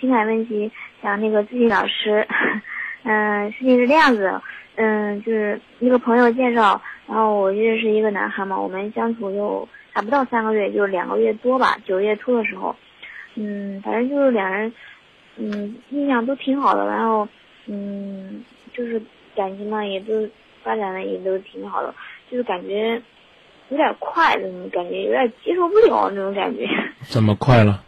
情感问题，想那个咨询老师，嗯，事情是这样子，嗯，就是一个朋友介绍，然后我认识一个男孩嘛，我们相处有还不到三个月，就是两个月多吧，九月初的时候，嗯，反正就是两人，嗯，印象都挺好的，然后，嗯，就是感情嘛也都发展的也都挺好的，就是感觉。有点快的那种感觉，有点接受不了那种感觉。怎么快了？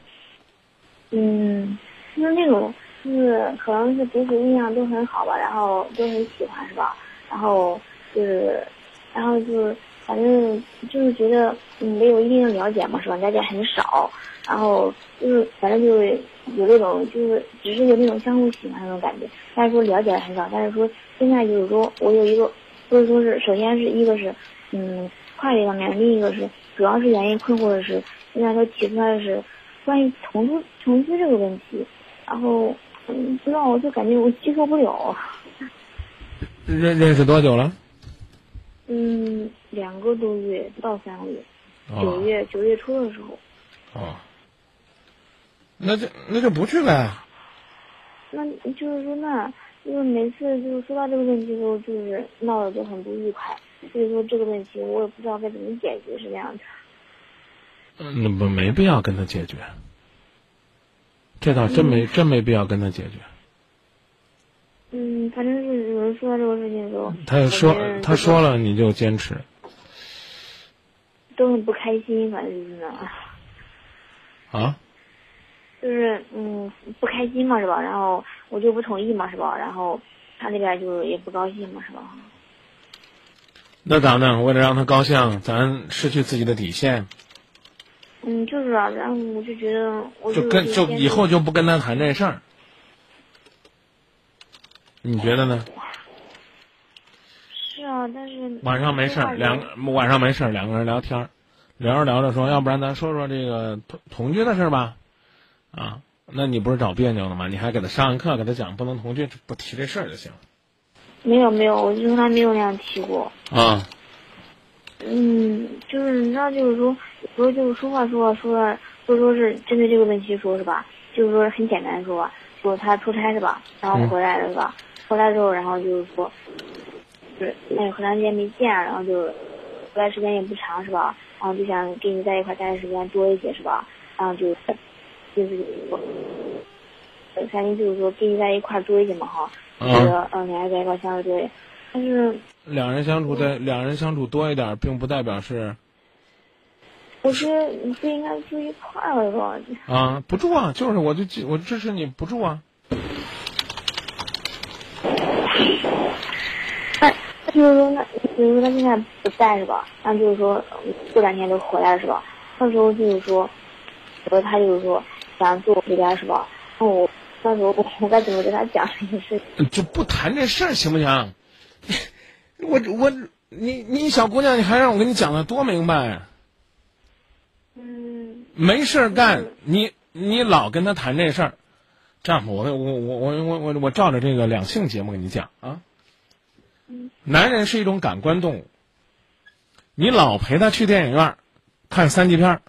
嗯，就是那种，就是可能是彼此印象都很好吧，然后都很喜欢是吧？然后就是，然后就是，反正就是觉得没有一定的了解嘛，是吧？了解很少，然后就是反正就是有那种就是只是有那种相互喜欢那种感觉，但是说了解很少，但是说现在就是说我有一个，或者说是首先是一个是嗯。快这方面，另一个是主要是原因困惑的是，现在都提出来的是关于同居同居这个问题，然后嗯，不知道我就感觉我接受不了。认认识多久了？嗯，两个多月不到三个月，九月九月初的时候。哦。那就那就不去呗。那就是说，那就是每次就是说到这个问题的时候，就是闹得都很不愉快。所以说这个问题我也不知道该怎么解决，是这样的。嗯，那不没必要跟他解决，这倒真没、嗯、真没必要跟他解决。嗯，反正是有人说这个事情的时候，他说他说了你就坚持，都很不开心，反正就是呢。啊？就是嗯不开心嘛是吧？然后我就不同意嘛是吧？然后他那边就也不高兴嘛是吧？那咋弄？为了让他高兴，咱失去自己的底线。嗯，就是啊，然后我就觉得，我就跟就以后就不跟他谈这事儿。你觉得呢？是啊，但是晚上没事儿，两晚上没事儿，两个人聊天儿，聊着聊着说，要不然咱说说这个同同居的事儿吧。啊，那你不是找别扭了吗？你还给他上完课，给他讲不能同居，不提这事儿就行了。没有没有，我从来没有那样提过。啊。嗯，就是你知道，就是说，有时候就是说话说话说，就说是针对这个问题说，是吧？就是说很简单说，说他出差是吧？然后回来了是吧？回来之后，然后就是说，就是哎很长时间没见，然后就回来时间也不长是吧？然后就想跟你在一块待的时间多一些是吧？然后就就是我反正就是说跟你在一块多一些嘛哈。觉得嗯，两人在一块相处多一点，但是两人相处在两人相处多一点，并不代表是。我觉得你不应该住一块儿吧？啊，不住啊，就是我就我支持你不住啊。那就是说，那比如说他现在不在是吧？那就是说过两天就回来是吧？到时候就是说，比如他就是说想住我这边是吧？那我。到时候我我该怎么跟他讲这个事情？就不谈这事儿行不行？我我你你小姑娘，你还让我跟你讲的多明白？嗯。没事干，你你老跟他谈这事儿，这样我我我我我我我照着这个两性节目跟你讲啊。嗯男人是一种感官动物，你老陪他去电影院看三级片儿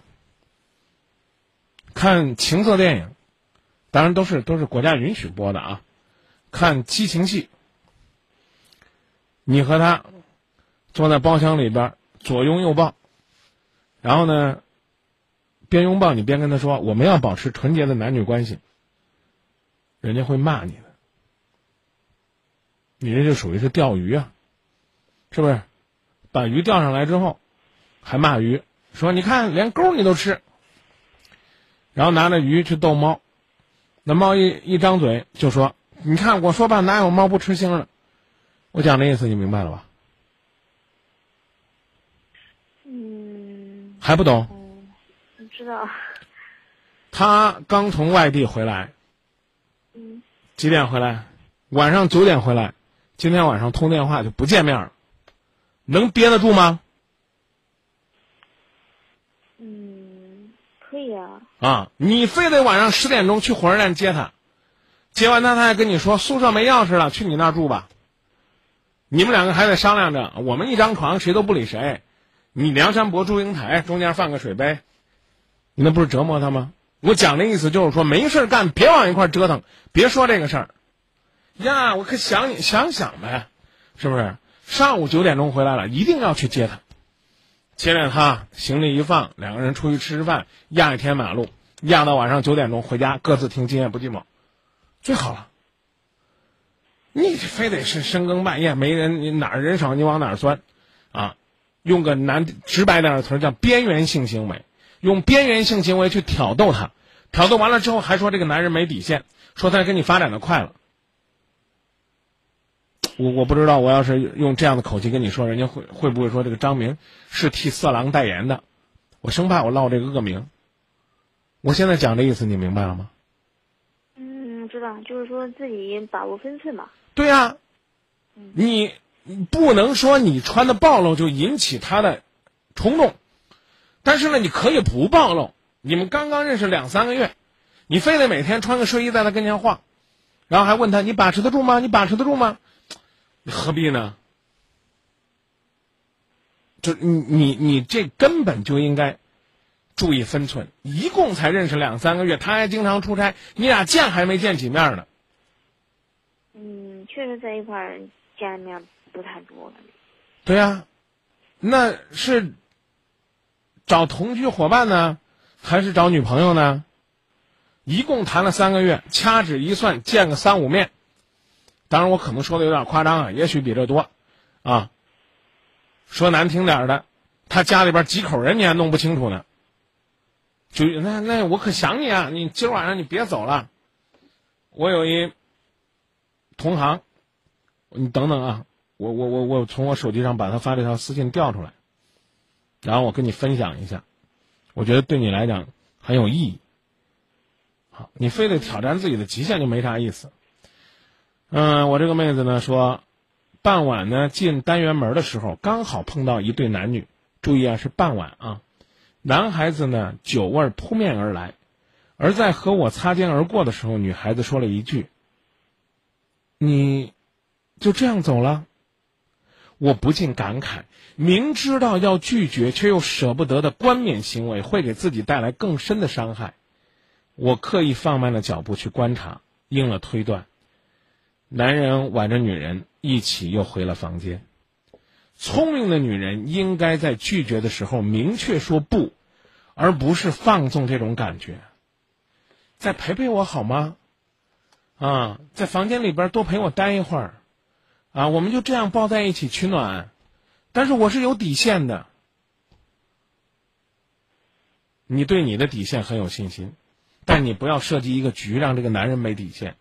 看情色电影，当然都是都是国家允许播的啊，看激情戏。你和他坐在包厢里边左拥右抱，然后呢，边拥抱你边跟他说我们要保持纯洁的男女关系，人家会骂你的。你这就属于是钓鱼啊，是不是？把鱼钓上来之后，还骂鱼，说你看连钩你都吃，然后拿着鱼去逗猫，那猫一一张嘴就说：“你看我说吧，哪有猫不吃腥的？”我讲的意思你明白了吧？嗯还不懂？知道。他刚从外地回来，嗯几点回来？晚上九点回来。今天晚上通电话就不见面了，能憋得住吗？嗯，可以啊。啊，你非得晚上十点钟去火车站接他，接完他他还跟你说宿舍没钥匙了，去你那儿住吧。你们两个还得商量着，我们一张床谁都不理谁，你梁山伯祝英台中间放个水杯，你那不是折磨他吗？我讲的意思就是说没事干别往一块折腾，别说这个事儿。呀，我可想你想想呗，是不是？上午九点钟回来了，一定要去接他。接着他行李一放，两个人出去吃吃饭，压一天马路，压到晚上九点钟回家，各自听《今夜不寂寞》，最好了。你非得是深更半夜没人，你哪儿人少你往哪儿钻，啊，用个难直白点的词儿叫边缘性行为，用边缘性行为去挑逗他，挑逗完了之后还说这个男人没底线，说他跟你发展的快了。我我不知道，我要是用这样的口气跟你说，人家会会不会说这个张明是替色狼代言的？我生怕我落这个恶名。我现在讲的意思你明白了吗？嗯，知道，就是说自己把握分寸嘛。对呀、你你不能说你穿的暴露就引起他的冲动，但是呢，你可以不暴露。你们刚刚认识两三个月，你非得每天穿个睡衣在他跟前晃，然后还问他你把持得住吗？你把持得住吗？你何必呢？就你你你这根本就应该注意分寸。一共才认识两三个月，他还经常出差，你俩见还没见几面呢。嗯，确实在一块儿见的面不太多了。对呀、那是找同居伙伴呢，还是找女朋友呢？一共谈了三个月，掐指一算，见个三五面。当然，我可能说的有点夸张啊，也许比这多，啊。说难听点儿的，他家里边几口人你还弄不清楚呢。就那那我可想你啊！你今儿晚上你别走了，我有一同行，你等等啊，我我我我从我手机上把他发这条私信调出来，然后我跟你分享一下，我觉得对你来讲很有意义。好，你非得挑战自己的极限就没啥意思。嗯，我这个妹子呢说，傍晚呢进单元门的时候，刚好碰到一对男女，注意啊是傍晚啊，男孩子呢酒味扑面而来，而在和我擦肩而过的时候，女孩子说了一句：“你就这样走了？”我不禁感慨，明知道要拒绝却又舍不得的冠冕行为会给自己带来更深的伤害。我刻意放慢了脚步去观察，应了推断。男人挽着女人一起又回了房间。聪明的女人应该在拒绝的时候明确说不，而不是放纵这种感觉。再陪陪我好吗？啊，在房间里边多陪我待一会儿，啊，我们就这样抱在一起取暖。但是我是有底线的，你对你的底线很有信心，但你不要设计一个局让这个男人没底线。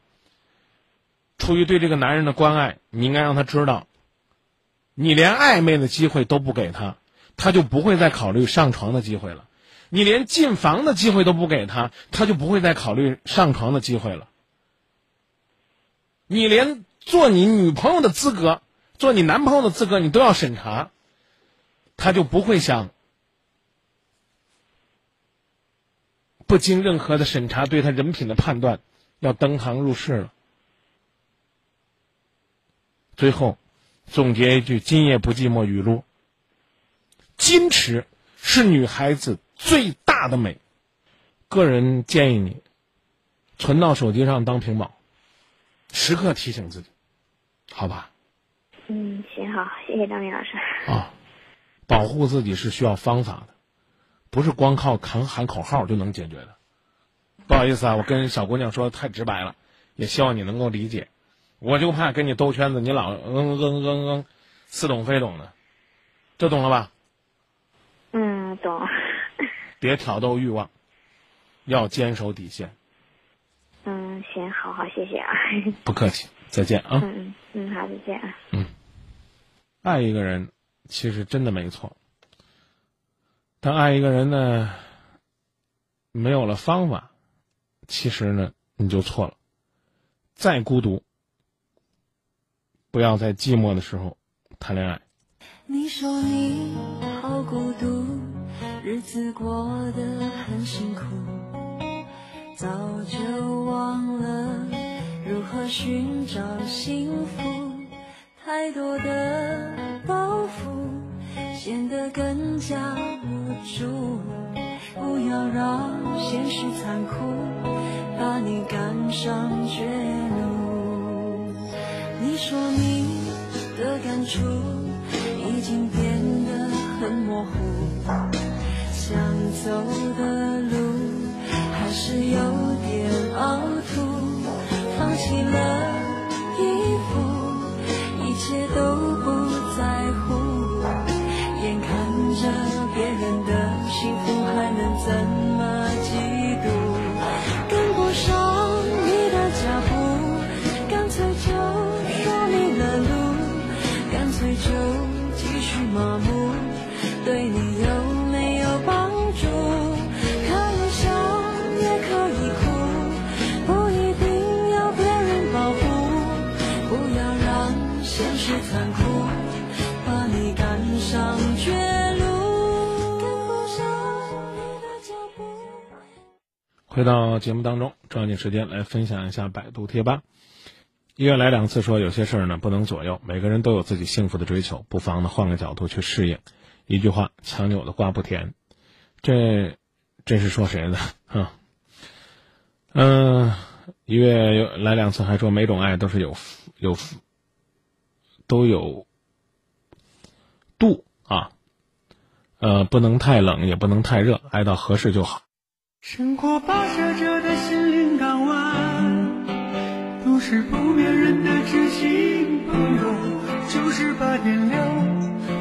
出于对这个男人的关爱，你应该让他知道，你连暧昧的机会都不给他，他就不会再考虑上床的机会了；你连进房的机会都不给他，他就不会再考虑上床的机会了。你连做你女朋友的资格、做你男朋友的资格，你都要审查，他就不会想不经任何的审查对他人品的判断，要登堂入室了。最后，总结一句：今夜不寂寞语录。矜持是女孩子最大的美。个人建议你存到手机上当屏保，时刻提醒自己，好吧？嗯，行好，谢谢张明老师。啊，保护自己是需要方法的，不是光靠喊喊口号就能解决的。不好意思啊，我跟小姑娘说的太直白了，也希望你能够理解。我就怕跟你兜圈子，你老嗯嗯嗯嗯，似懂非懂的，这懂了吧？嗯，懂。别挑逗欲望。要坚守底线。嗯，行，好好，谢谢啊。不客气，再见啊。嗯嗯嗯，好，再见啊。嗯，爱一个人其实真的没错，但爱一个人呢，没有了方法，其实呢你就错了。再孤独，不要在寂寞的时候谈恋爱。你说你好孤独，日子过得很辛苦。早就忘了如何寻找幸福，太多的包袱显得更加无助。不要让现实残酷把你赶上绝路。你说你的感触已经变得很模糊，想走的路。还是有点凹凸，放弃了回到节目当中，抓紧时间来分享一下百度贴吧。一月来两次说有些事儿呢不能左右，每个人都有自己幸福的追求，不妨呢换个角度去适应。一句话，强扭的瓜不甜。这这是说谁呢？啊？嗯，一月来两次还说每种爱都是有有都有度啊，呃，不能太冷，也不能太热，爱到合适就好。生活跋涉着的心灵港湾，都是不眠人的知心朋友。九十八点六，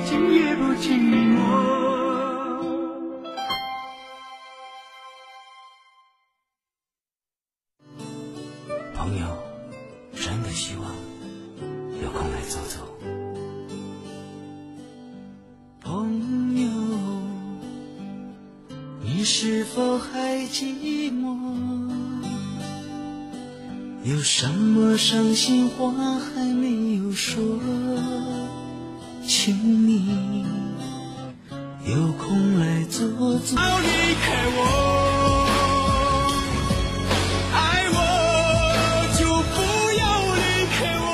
今夜不寂寞。朋友，真的希望有空来走走。你是否还寂寞？有什么伤心话还没有说？请你有空来坐坐。不要离开我，爱我就不要离开我。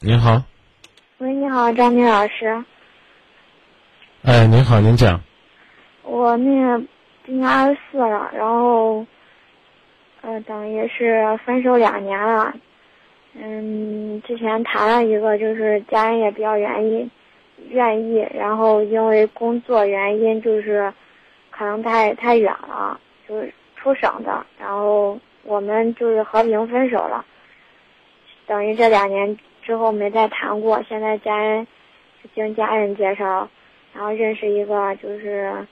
您好，喂，你好，张明老师。哎，您好，您讲。我那个今年二十四了，然后，呃，等于是分手两年了。嗯，之前谈了一个，就是家人也比较愿意，愿意，然后因为工作原因，就是可能太太远了，就是出省的，然后我们就是和平分手了。等于这两年之后没再谈过，现在家人经家人介绍，然后认识一个，就是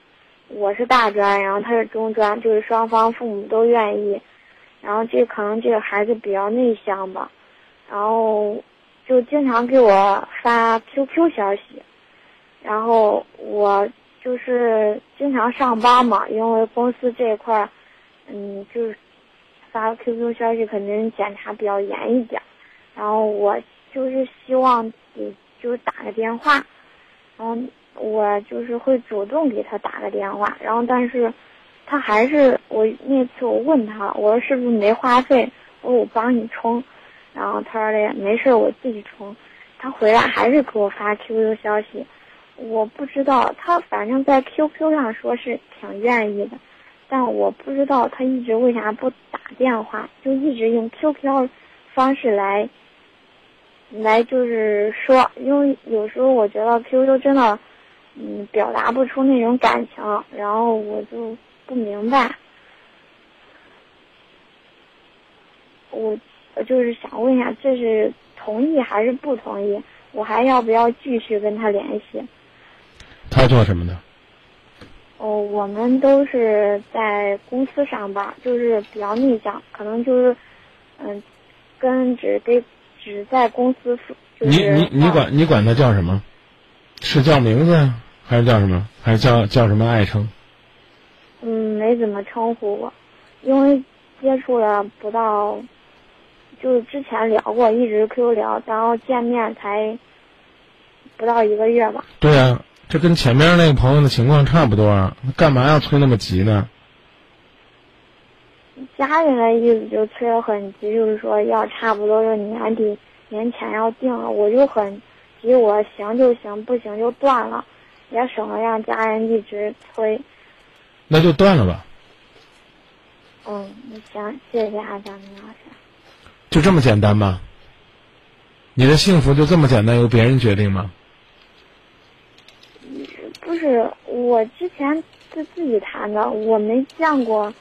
我是大专，然后他是中专，就是双方父母都愿意，然后这可能这个孩子比较内向吧，然后就经常给我发 QQ 消息，然后我就是经常上班嘛，因为公司这一块儿，嗯，就是发 QQ 消息肯定检查比较严一点，然后我就是希望给就是打个电话，然后我就是会主动给他打个电话，然后但是他还是我那次我问他，我说是不是没话费，我说我帮你充，然后他说的没事，我自己充。他回来还是给我发 QQ 消息，我不知道他反正在 QQ 上说是挺愿意的，但我不知道他一直为啥不打电话，就一直用 QQ 方式来来就是说，因为有时候我觉得 QQ 真的嗯表达不出那种感情，然后我就不明白，我我就是想问一下，这是同意还是不同意？我还要不要继续跟他联系？他做什么的？哦，我们都是在公司上班，就是比较内向，可能就是嗯，跟只给只在公司负。就是你你你管你管他叫什么？是叫名字呀，还是叫什么？还是叫叫什么爱称？嗯，没怎么称呼过，因为接触了不到，就是之前聊过，一直 QQ 聊，然后见面才不到一个月吧。对呀、这跟前面那个朋友的情况差不多啊，干嘛要催那么急呢？家人的意思就催得很急，就是说要差不多就年底年前要定了，我就很急，我行就行，不行就断了，也省得让家人一直催。那就断了吧，嗯，行，谢谢啊，张明老师。就这么简单吗？你的幸福就这么简单，由别人决定吗？不是，我之前是自己谈的，我没见过，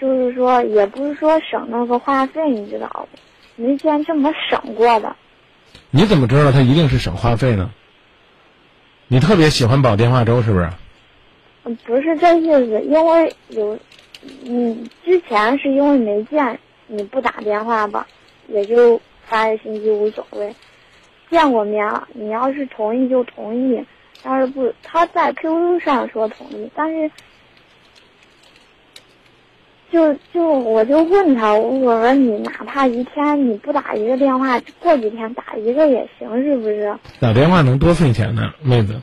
就是说，也不是说省那个话费，你知道不，没见这么省过的。你怎么知道他一定是省话费呢？你特别喜欢煲电话粥是不是？嗯不是这意思，因为有，嗯，之前是因为没见你不打电话吧，也就发个信息无所谓。见过面了，你要是同意就同意，要是不，他在 QQ 上说同意，但是，就就我就问他，我说你哪怕一天你不打一个电话，过几天打一个也行，是不是？打电话能多费钱呢，妹子，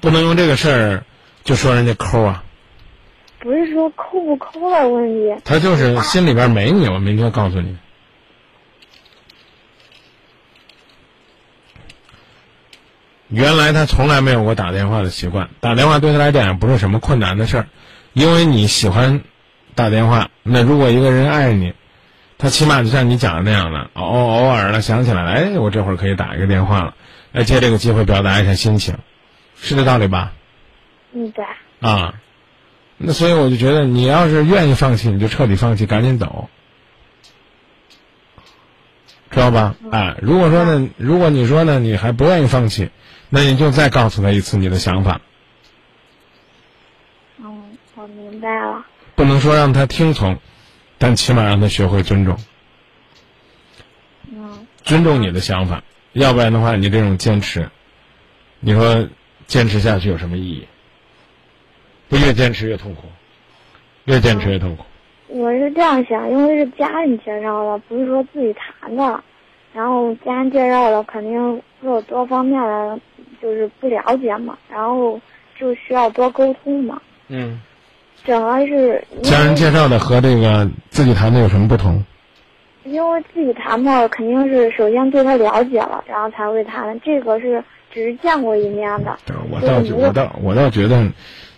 不能用这个事儿就说人家抠啊。不是说抠不抠的问题，他就是心里边没你，我明确告诉你。原来他从来没有过打电话的习惯，打电话对他来讲也不是什么困难的事儿，因为你喜欢打电话。那如果一个人爱你，他起码就像你讲的那样的，偶偶尔的想起来了，哎，我这会儿可以打一个电话了，来借这个机会表达一下心情，是这道理吧？嗯，对。啊，那所以我就觉得，你要是愿意放弃，你就彻底放弃，赶紧走，知道吧？哎，如果说呢，如果你说呢，你还不愿意放弃，那你就再告诉他一次你的想法，嗯，我明白了。不能说让他听从，但起码让他学会尊重，嗯，尊重你的想法，要不然的话，你这种坚持，你说坚持下去有什么意义？不越坚持越痛苦，越坚持越痛苦。我是这样想，因为是家人介绍的，不是说自己谈的。然后家人介绍的，肯定会有多方面的，就是不了解嘛，然后就需要多沟通嘛。嗯。整个是家人介绍的和这个自己谈的有什么不同？因为自己谈嘛，肯定是首先对他了解了，然后才会谈。这个是只是见过一面的。我倒觉我倒我倒觉得，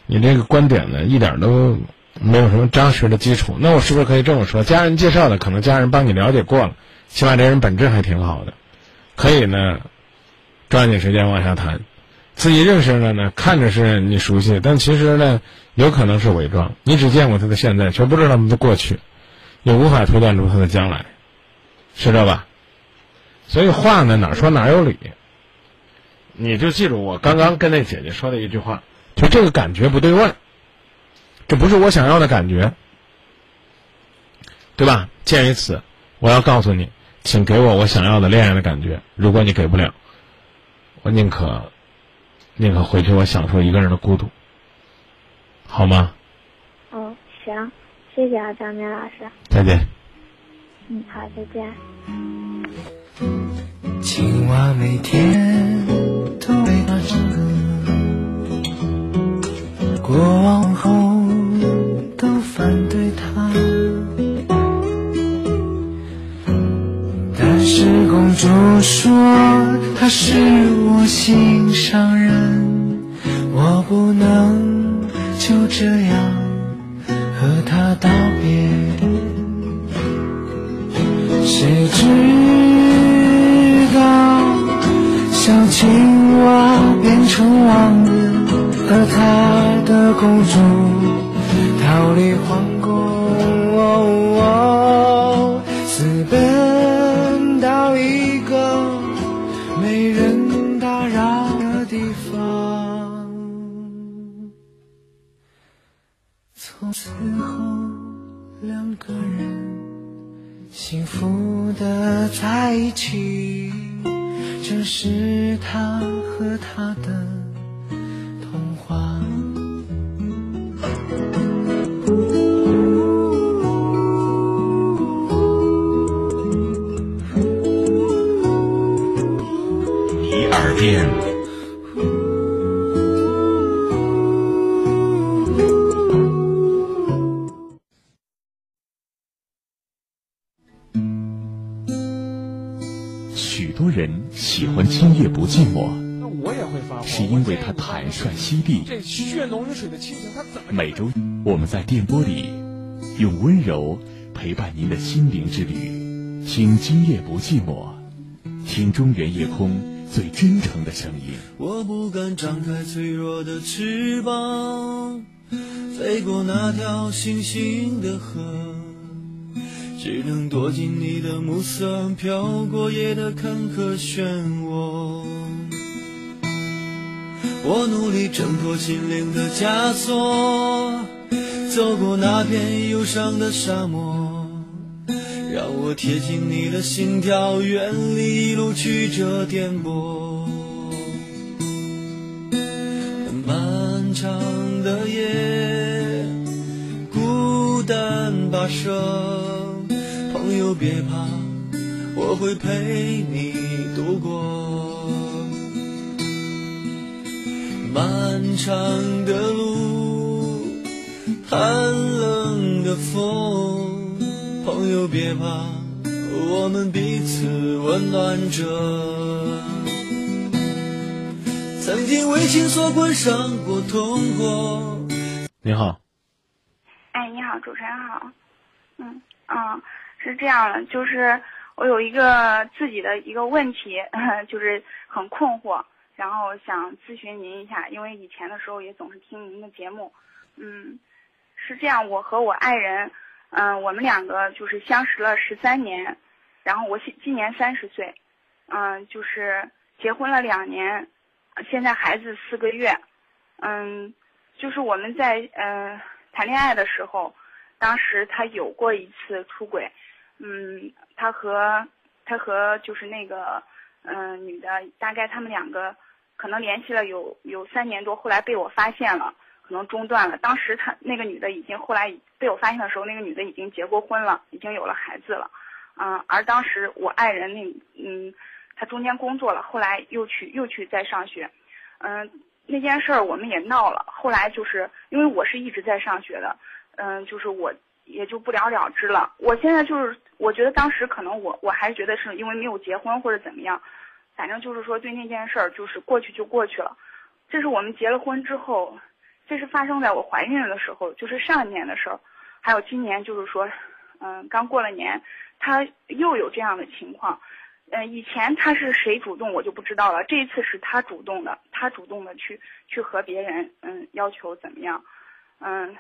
你这个观点呢，一点都没有什么扎实的基础。那我是不是可以这么说？家人介绍的，可能家人帮你了解过了，起码这人本质还挺好的，可以呢，抓紧时间往下谈。自己认识的呢，看着是你熟悉，但其实呢，有可能是伪装。你只见过他的现在，却不知道他的过去，也无法推断出他的将来，是这吧？所以话呢，哪说哪有理。你就记住我刚刚跟那姐姐说的一句话，就这个感觉不对味，这不是我想要的感觉，对吧？鉴于此，我要告诉你，请给我我想要的恋爱的感觉。如果你给不了，我宁可。宁可回去，我享受一个人的孤独，好吗？哦，行，谢谢啊，张明老师。再见。嗯，好，再见。青蛙每天都为他唱歌，过往后都反对他，是公主说她是我心上人，我不能就这样和她道别。谁知道小青蛙变成王子，而她的公主逃离皇的在一起，这是他和她的寂寞，那我也会发火，是因为他坦率犀利。这血浓于水的亲情，他怎么每周我们在电波里用温柔陪伴您的心灵之旅，听今夜不寂寞，听中原夜空最真诚的声音。我不敢张开脆弱的翅膀，飞过那条星星的河，只能躲进你的暮色，飘过夜的坎坷漩涡。我努力挣脱心灵的枷锁，走过那片忧伤的沙漠，让我贴近你的心跳，远离一路曲折颠簸。漫长的夜，孤单跋涉，朋友别怕，我会陪你度过。长的路，寒冷的风，朋友别怕，我们彼此温暖着。曾经为情所困，伤过痛过。你好，哎，你好，主持人好。嗯嗯，是这样的，就是我有一个自己的一个问题，就是很困惑，然后想咨询您一下，因为以前的时候也总是听您的节目。嗯，是这样，我和我爱人，嗯、我们两个就是相识了十三年，然后我今今年三十岁，嗯、就是结婚了两年，现在孩子四个月，嗯，就是我们在呃谈恋爱的时候，当时他有过一次出轨，嗯，他和他和就是那个嗯、女的，大概他们两个可能联系了有有三年多，后来被我发现了，可能中断了。当时他那个女的已经后来被我发现的时候，那个女的已经结过婚了，已经有了孩子了，嗯、而当时我爱人那嗯，他中间工作了，后来又去又去再上学，嗯、那件事儿我们也闹了，后来就是因为我是一直在上学的，嗯、就是我也就不了了之了。我现在就是我觉得当时可能我我还觉得是因为没有结婚或者怎么样，反正就是说对那件事儿就是过去就过去了。这是我们结了婚之后，这是发生在我怀孕的时候，就是上一年的事儿，还有今年就是说，嗯、刚过了年，他又有这样的情况。嗯、以前他是谁主动我就不知道了，这一次是他主动的，他主动的去去和别人嗯要求怎么样，嗯，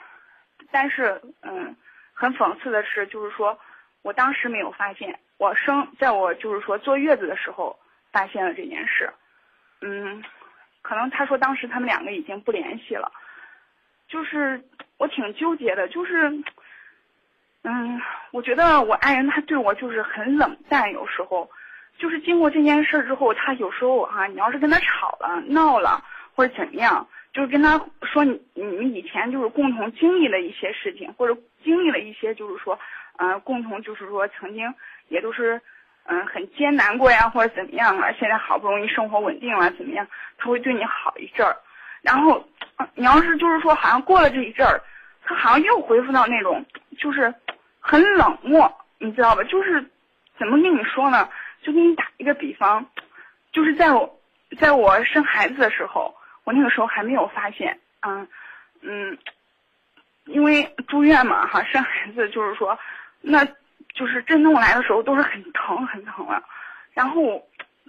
但是嗯很讽刺的是，就是说我当时没有发现，我生在我就是说坐月子的时候发现了这件事，嗯，可能他说当时他们两个已经不联系了，就是我挺纠结的，就是嗯，我觉得我爱人他对我就是很冷淡，有时候。就是经过这件事之后，他有时候哈、你要是跟他吵了、闹了或者怎么样，就是跟他说你你们以前就是共同经历了一些事情，或者经历了一些就是说，呃，共同就是说曾经也都是嗯、很艰难过呀，或者怎么样啊，现在好不容易生活稳定了，怎么样，他会对你好一阵儿，然后、你要是就是说好像过了这一阵儿，他好像又恢复到那种就是很冷漠，你知道吧？就是怎么跟你说呢？就给你打一个比方，就是在我在我生孩子的时候，我那个时候还没有发现，嗯嗯，因为住院嘛哈，生孩子就是说，那就是震动来的时候都是很疼很疼的，然后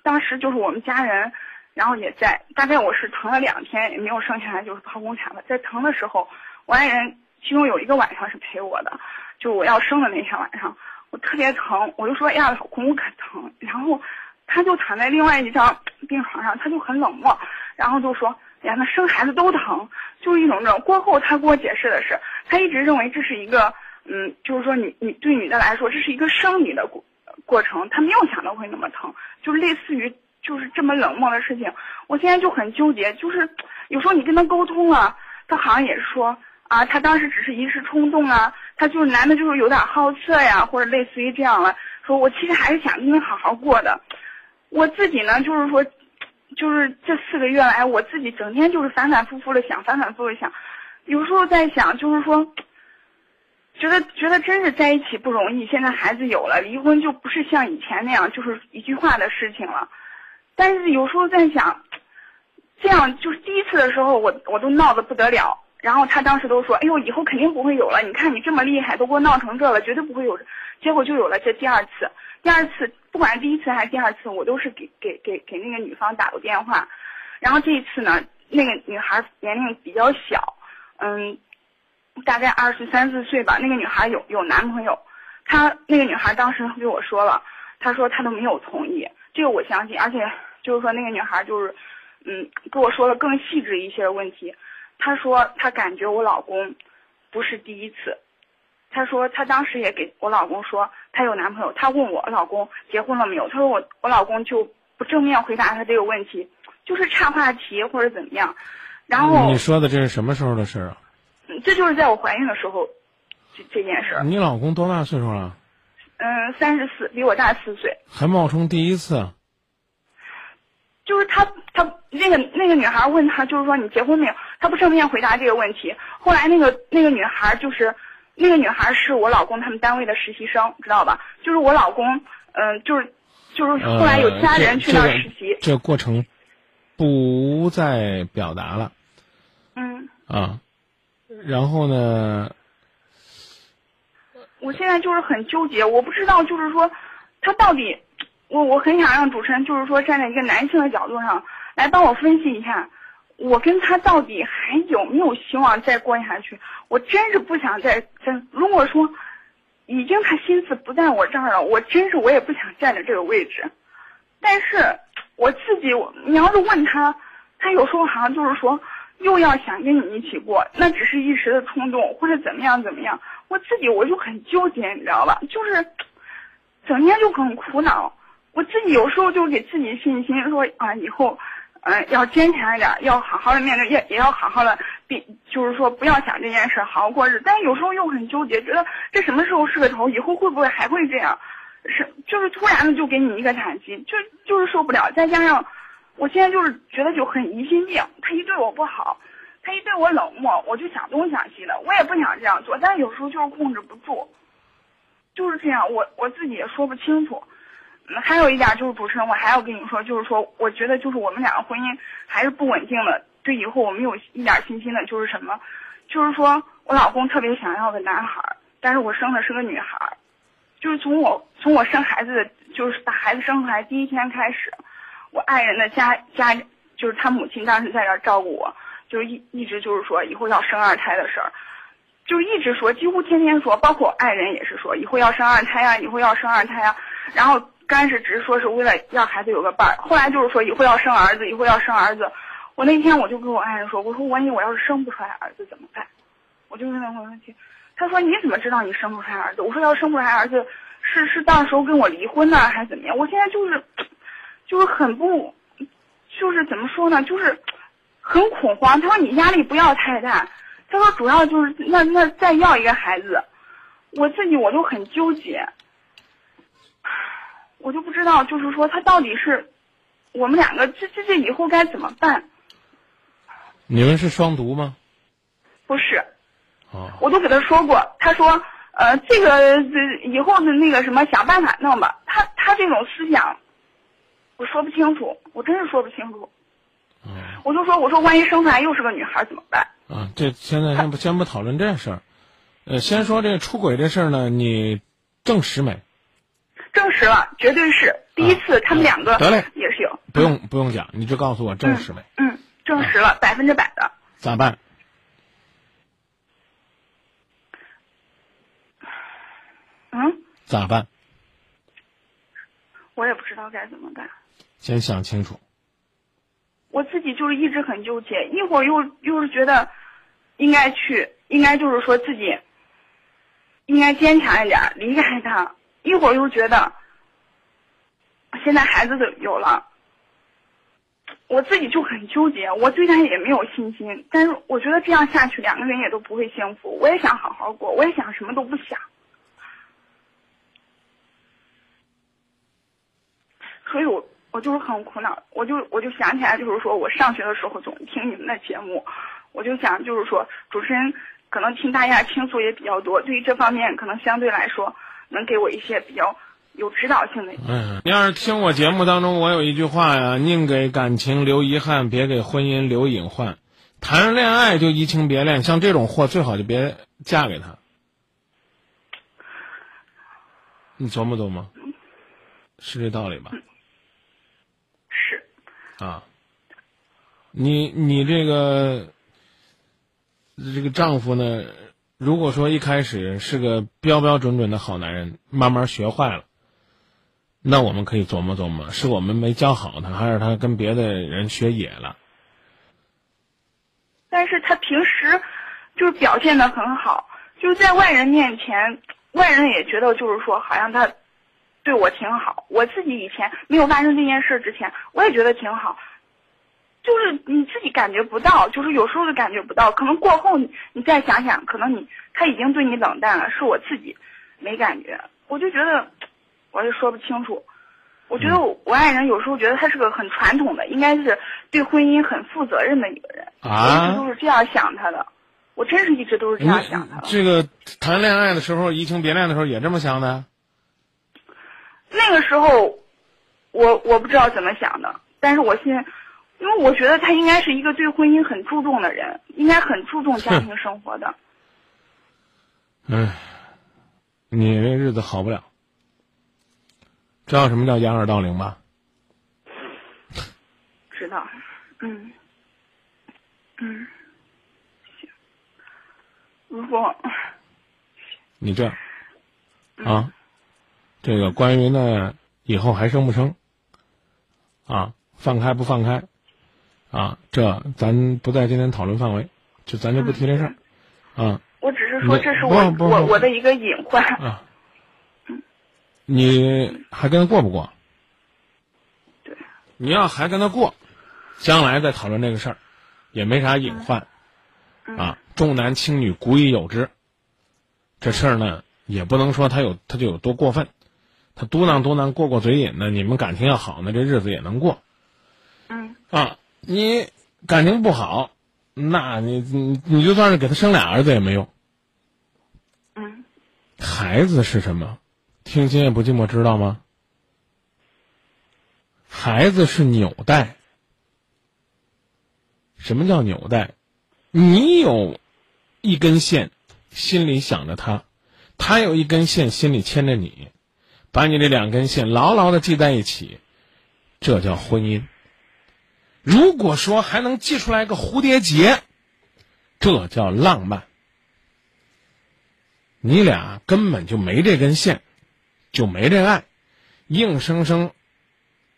当时就是我们家人，然后也在，大概我是疼了两天也没有生下来，就是剖宫产了，在疼的时候，我爱人其中有一个晚上是陪我的，就我要生的那天晚上。我特别疼，我就说呀，老公我可疼。然后他就躺在另外一张病床上，他就很冷漠，然后就说呀，那生孩子都疼，就是一种这种。过后他给我解释的是，他一直认为这是一个，嗯，就是说你你对女的来说，这是一个生理的过过程，她没有想到会那么疼，就类似于就是这么冷漠的事情。我现在就很纠结，就是有时候你跟他沟通了，他好像也是说。啊，他当时只是一时冲动啊，他就是男的，就是有点好色呀，或者类似于这样了。说我其实还是想跟你好好过的。我自己呢，就是说，就是这四个月来，我自己整天就是反反复复的想，反反复复的想。有时候在想，就是说，觉得觉得真是在一起不容易。现在孩子有了，离婚就不是像以前那样，就是一句话的事情了。但是有时候在想，这样就是第一次的时候，我我都闹得不得了。然后他当时都说：“哎呦，以后肯定不会有了。你看你这么厉害，都给我闹成这了，绝对不会有。”结果就有了这第二次。第二次，不管是第一次还是第二次，我都是给给给给那个女方打过电话。然后这一次呢，那个女孩年龄比较小，嗯，大概二十三四岁吧。那个女孩有有男朋友，她那个女孩当时对我说了，她说她都没有同意。这个我相信，而且就是说那个女孩就是，嗯，跟我说了更细致一些的问题。她说她感觉我老公不是第一次，她说她当时也给我老公说她有男朋友，她问我老公结婚了没有，她说我我老公就不正面回答她这个问题，就是岔话题或者怎么样。然后你说的这是什么时候的事啊？这就是在我怀孕的时候，这这件事。你老公多大岁数了？嗯，三十四，比我大四岁。还冒充第一次？就是他，他那个那个女孩问他，就是说你结婚没有？他不正面回答这个问题。后来那个那个女孩就是，那个女孩是我老公他们单位的实习生，知道吧？就是我老公，嗯，就是就是后来有其他人去那儿实习。这过程不再表达了。嗯。啊，然后呢？我现在就是很纠结，我不知道，就是说他到底。我我很想让主持人，就是说站在一个男性的角度上来帮我分析一下，我跟他到底还有没有希望再过下去？我真是不想再再。如果说已经他心思不在我这儿了，我真是我也不想站在这个位置。但是我自己，你要是问他，他有时候好像就是说又要想跟你一起过，那只是一时的冲动或者怎么样怎么样。我自己我就很纠结，你知道吧？就是整天就很苦恼。我自己有时候就给自己信心，说啊，以后，嗯，要坚强一点，要好好的面对，也也要好好的，比就是说不要想这件事，好好过日子。但有时候又很纠结，觉得这什么时候是个头？以后会不会还会这样？是，就是突然的就给你一个打击，就就是受不了。再加上，我现在就是觉得就很疑心病，他一对我不好，他一对我冷漠，我就想东想西的。我也不想这样做，但有时候就是控制不住，就是这样。我我自己也说不清楚。还有一点就是主持人，我还要跟你说，就是说，我觉得就是我们两个婚姻还是不稳定的，对以后我没有一点信心的，就是什么，就是说我老公特别想要个男孩，但是我生的是个女孩，就是从我从我生孩子，就是把孩子生出来第一天开始，我爱人的家家就是他母亲当时在这照顾我，就一一直就是说以后要生二胎的事儿，就一直说，几乎天天说，包括我爱人也是说以后要生二胎呀，以后要生二胎呀，然后。刚开始只是说是为了让孩子有个伴儿，后来就是说以后要生儿子，以后要生儿子。我那天我就跟我爱人说，我说万一我要是生不出来儿子怎么办？我就问他问题，他说你怎么知道你生不出来儿子？我说要生不出来儿子，是是到时候跟我离婚呢，还是怎么样？我现在就是，就是很不，就是怎么说呢？就是很恐慌。他说你压力不要太大，他说主要就是那那再要一个孩子，我自己我就很纠结。我就不知道，就是说他到底是我们两个这这这以后该怎么办？你们是双独吗？不是。哦。我都给他说过，他说呃这个以后的那个什么想办法弄吧。他他这种思想，我说不清楚，我真是说不清楚。嗯我就说，我说万一生出来又是个女孩怎么办？啊，这现在先不先不讨论这事儿，呃，先说这个出轨这事儿呢，你证实没？证实了，绝对是第一次，他们两个啊得嘞也是有。不用不用讲，你就告诉我证实没？嗯，证实了，百分之百的。咋办？嗯，咋办？我也不知道该怎么办。先想清楚。我自己就是一直很纠结，一会儿又又是觉得应该去，应该就是说自己应该坚强一点，离开他；一会儿又觉得现在孩子都有了，我自己就很纠结，我对他也没有信心。但是我觉得这样下去，两个人也都不会幸福。我也想好好过，我也想什么都不想。所以我我就是很苦恼，我就我就想起来，就是说我上学的时候总听你们的节目，我就想就是说主持人可能听大家倾诉也比较多，对于这方面可能相对来说能给我一些比较有指导性的。嗯，你要是听我节目当中，我有一句话呀，宁给感情留遗憾，别给婚姻留隐患。谈恋爱就移情别恋，像这种货最好就别嫁给他。你琢磨琢磨，是这道理吧？啊，你你这个这个丈夫呢，如果说一开始是个标标准准的好男人，慢慢学坏了，那我们可以琢磨琢磨，是我们没教好他，还是他跟别的人学野了？但是他平时就是表现的很好，就是在外人面前，外人也觉得就是说好像他对我挺好。我自己以前没有发生这件事之前，我也觉得挺好，就是你自己感觉不到，就是有时候就感觉不到，可能过后你你再想想，可能你他已经对你冷淡了，是我自己没感觉，我就觉得我也说不清楚。我觉得我我爱人有时候觉得他是个很传统的，应该是对婚姻很负责任的一个人。我一啊直都是这样想他的，我真是一直都是这样想他的。这个谈恋爱的时候，移情别恋的时候也这么想的？那个时候，我我不知道怎么想的，但是我现在，因为我觉得他应该是一个对婚姻很注重的人，应该很注重家庭生活的。唉，你这日子好不了。知道什么叫掩耳盗铃吧？知道，嗯，嗯，行。如果你这样啊，这个关于呢以后还生不生啊，放开不放开啊，这咱不在今天讨论范围，就咱就不提这事儿啊我只是说这是我我我的一个隐患。啊。你还跟他过不过？对。你要还跟他过，将来再讨论这个事儿，也没啥隐患啊。重男轻女，古已有之。这事儿呢，也不能说他有他就有多过分，他嘟囔嘟囔过过嘴瘾呢，你们感情要好呢，这日子也能过。嗯啊，你感情不好，那你你你就算是给他生俩儿子也没用。嗯孩子是什么？听今夜不寂寞知道吗？孩子是纽带。什么叫纽带？你有一根线，心里想着他；他有一根线，心里牵着你，把你这两根线牢牢的系在一起，这叫婚姻。如果说还能系出来个蝴蝶结，这叫浪漫。你俩根本就没这根线，就没这爱，硬生生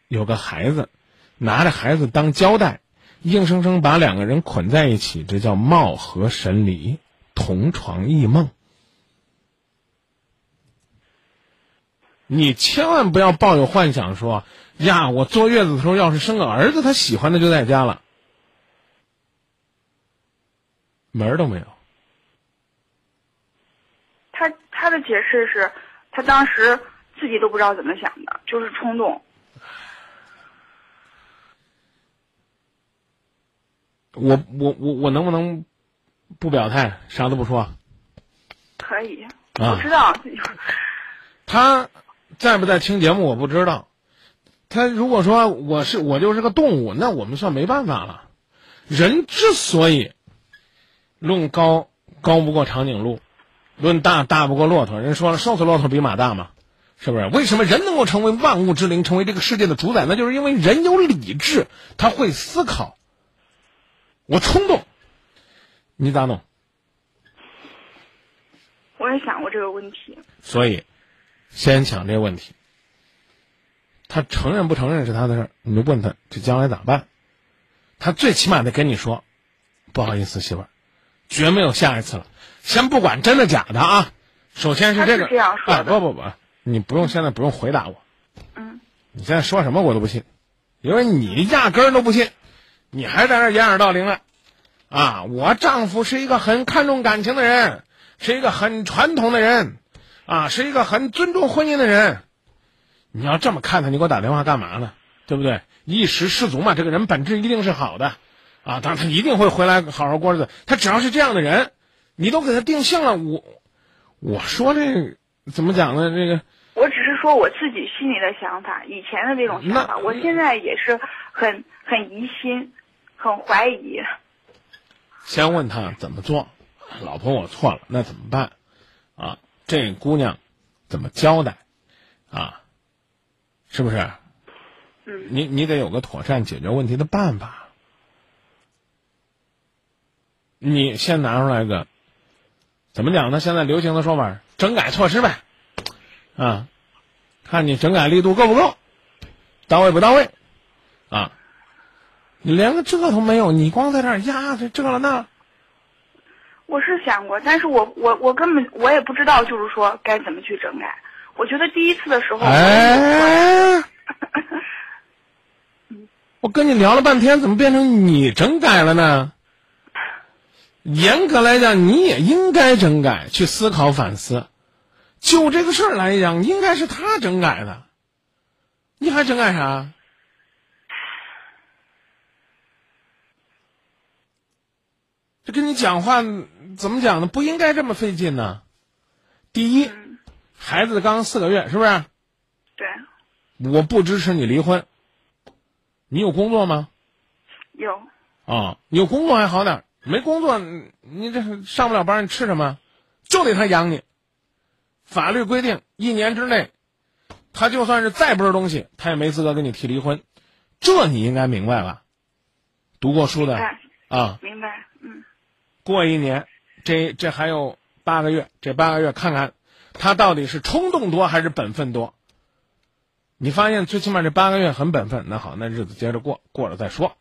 有个孩子，拿着孩子当胶带，硬生生把两个人捆在一起，这叫貌合神离，同床异梦。你千万不要抱有幻想说，呀，我坐月子的时候要是生个儿子，他喜欢的就在家了，门儿都没有。他他的解释是，他当时自己都不知道怎么想的，就是冲动。我我我我能不能不表态，啥都不说？可以，啊我知道。他在不在听节目我不知道。他如果说我是我就是个动物，那我们算没办法了。人之所以论高高不过长颈鹿，论大大不过骆驼，人说了瘦死骆驼比马大嘛，是不是？为什么人能够成为万物之灵，成为这个世界的主宰？那就是因为人有理智，他会思考。我冲动，你咋弄？我也想过这个问题。所以，先想这个问题。他承认不承认是他的事儿，你就问他这将来咋办？他最起码得跟你说，不好意思，媳妇儿，绝没有下一次了。先不管真的假的啊，首先是这个，这样说啊，不不不，你不用现在不用回答我，嗯，你现在说什么我都不信，因为你压根儿都不信，你还在那儿掩耳盗铃了，啊，我丈夫是一个很看重感情的人，是一个很传统的人，啊，是一个很尊重婚姻的人。你要这么看他，你给我打电话干嘛呢？对不对？一时失足嘛，这个人本质一定是好的，啊，当然他一定会回来好好过日子。他只要是这样的人，你都给他定性了，我我说这怎么讲呢？这个我只是说我自己心里的想法，以前的这种想法，我现在也是很很疑心，很怀疑。先问他怎么做，老婆我错了，那怎么办？啊，这姑娘怎么交代？啊，是不是？嗯，你你得有个妥善解决问题的办法。你先拿出来个，怎么讲呢？现在流行的说法，整改措施呗，啊，看你整改力度够不够，到位不到位，啊，你连个这都没有，你光在这儿呀，这这了那，我是想过，但是我我我根本我也不知道，就是说该怎么去整改。我觉得第一次的时候，哎，我跟你聊了半天，怎么变成你整改了呢？严格来讲，你也应该整改，去思考反思。就这个事儿来讲，应该是他整改的，你还整改啥？这跟你讲话怎么讲呢？不应该这么费劲呢。第一，嗯，孩子刚四个月，是不是？对，我不支持你离婚。你有工作吗？有，啊，有工作还好点儿，没工作，你你这上不了班，你吃什么？就得他养你。法律规定，一年之内，他就算是再不是东西，他也没资格跟你提离婚。这你应该明白吧？读过书的哎，啊，明白，嗯，过一年，这这还有八个月，这八个月看看他到底是冲动多还是本分多。你发现最起码这八个月很本分，那好，那日子接着过，过了再说，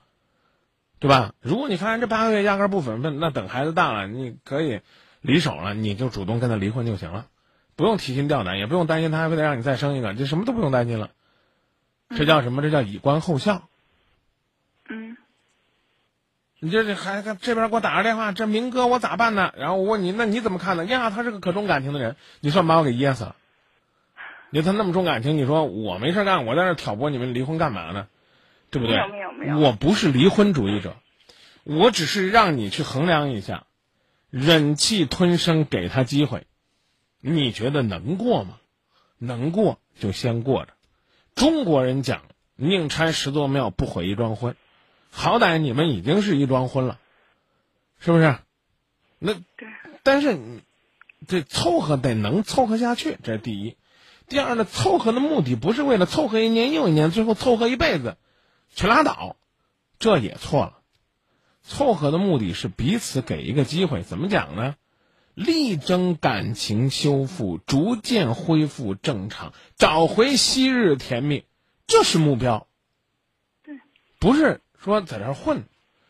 对吧？如果你发现这八个月压根不本分，那等孩子大了，你可以离手了，你就主动跟他离婚就行了，不用提心吊胆，也不用担心他还非得让你再生一个，这什么都不用担心了。这叫什么？这叫以观后效。嗯，你这这还这边给我打个电话，这明哥我咋办呢？然后我问你，那你怎么看呢？呀，他是个可重感情的人，你算把我给噎死了。你他那么重感情，你说我没事干，我在那挑拨你们离婚干嘛呢？对不对？没有没有没有我不是离婚主义者，我只是让你去衡量一下，忍气吞声，给他机会，你觉得能过吗？能过就先过着。中国人讲宁拆十座庙，不毁一桩婚，好歹你们已经是一桩婚了，是不是？那对，但是你这凑合得能凑合下去，这是第一。第二呢，凑合的目的不是为了凑合一年又一年，最后凑合一辈子，去拉倒，这也错了。凑合的目的是彼此给一个机会，怎么讲呢？力争感情修复，逐渐恢复正常，找回昔日甜蜜，这是目标。对，不是说在这儿混，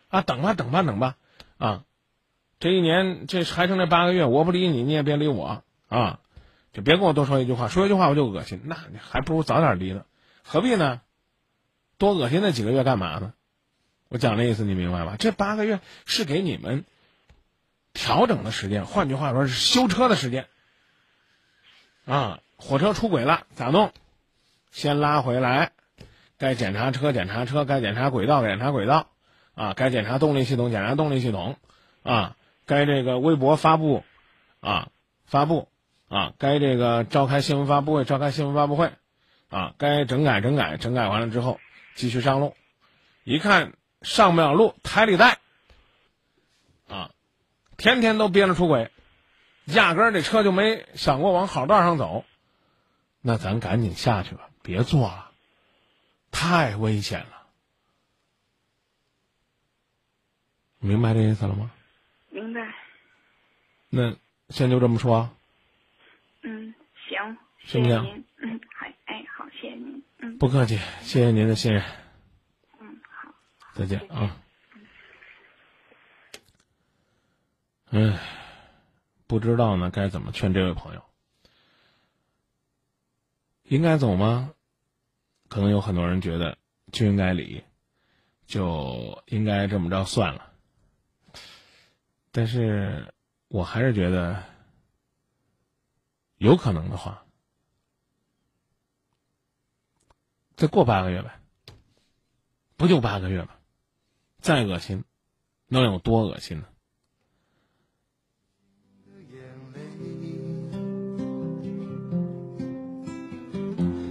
啊，等吧，等吧，等吧，啊，这一年这还剩这八个月，我不理你，你也别理我啊，就别跟我多说一句话，说一句话我就恶心，那你还不如早点离呢，何必呢？多恶心那几个月干嘛呢？我讲的意思你明白吧？这八个月是给你们调整的时间，换句话说是修车的时间。啊，火车出轨了咋弄？先拉回来，该检查车检查车，该检查轨道检查轨道，啊，该检查动力系统检查动力系统，啊，该这个微博发布，啊，发布，啊，该这个召开新闻发布会召开新闻发布会，啊，该整改整改，整改完了之后继续上路，一看上不了路，台里带，啊，天天都憋着出轨，压根儿这车就没想过往好道上走，那咱赶紧下去吧，别做了，太危险了。明白这意思了吗？明白。那先就这么说。嗯，行。行不行？嗯，好，哎，好，谢谢您。嗯，不客气，谢谢您的信任。嗯，好。再见啊。嗯，不知道呢，该怎么劝这位朋友？应该走吗？可能有很多人觉得就应该离，就应该这么着算了。但是我还是觉得，有可能的话，再过八个月呗，不就八个月吗？再恶心，能有多恶心呢？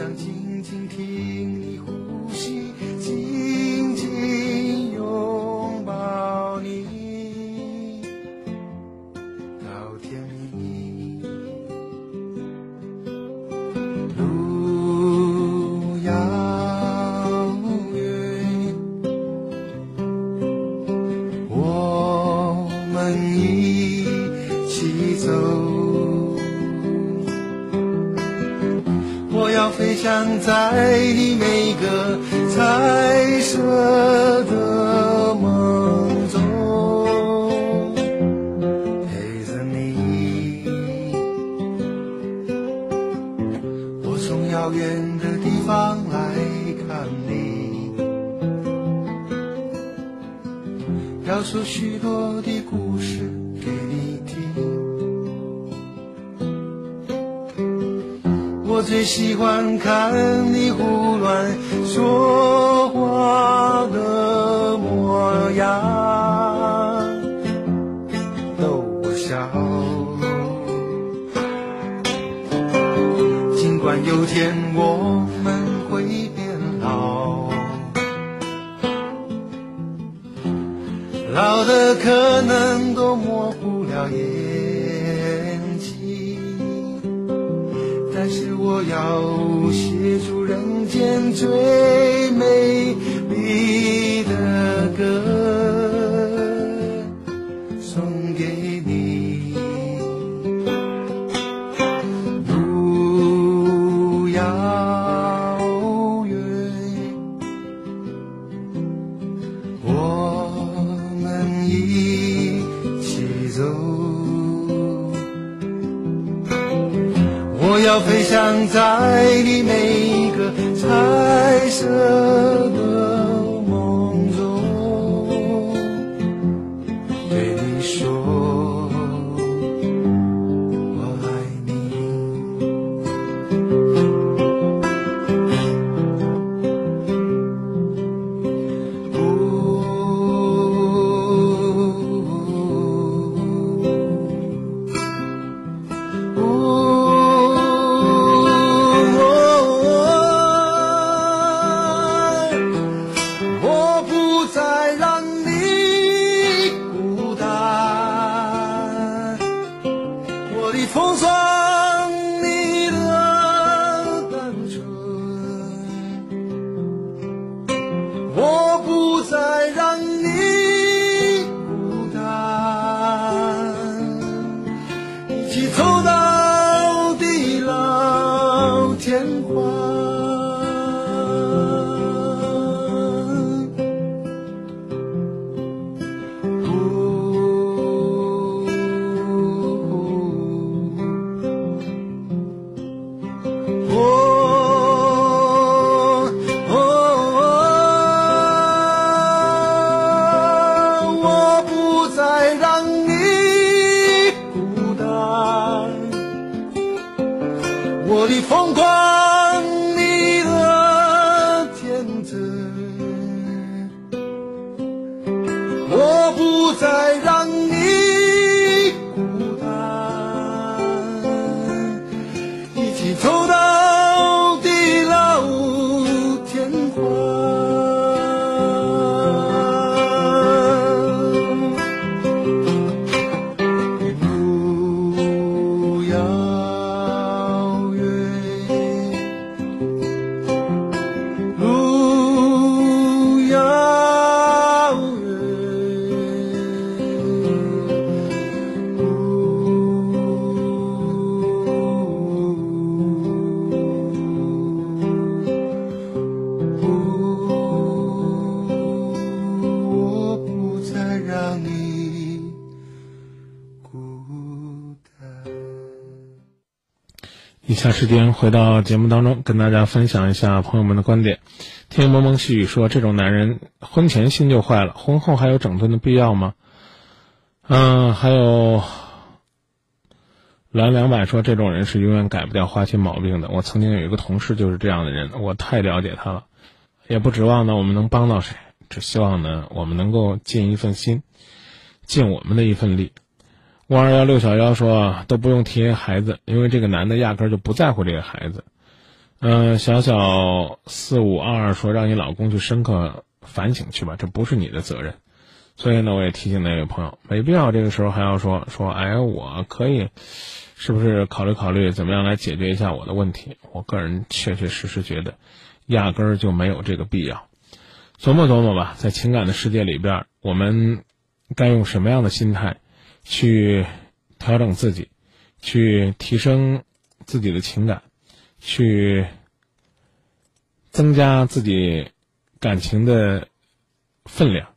想静静听你呼要飞翔在你每个彩色最喜欢看你胡乱说话的模样，逗我笑。尽管有天我们会变老，老的可能但是我要写出人间最美丽的歌，下时间回到节目当中，跟大家分享一下朋友们的观点。听蒙蒙细雨说，这种男人婚前心就坏了，婚后还有整顿的必要吗？嗯，还有蓝两百说，这种人是永远改不掉花心毛病的。我曾经有一个同事就是这样的人，我太了解他了，也不指望呢我们能帮到谁，只希望呢我们能够尽一份心，尽我们的一份力。五二幺六小幺说都不用提孩子，因为这个男的压根就不在乎这个孩子。嗯、小小四五二二说让你老公去深刻反省去吧，这不是你的责任。所以呢，我也提醒那位朋友，没必要这个时候还要说说，哎，我可以，是不是考虑考虑怎么样来解决一下我的问题？我个人确确实实觉得，压根儿就没有这个必要。琢磨琢磨吧，在情感的世界里边，我们该用什么样的心态去调整自己，去提升自己的情感，去增加自己感情的分量，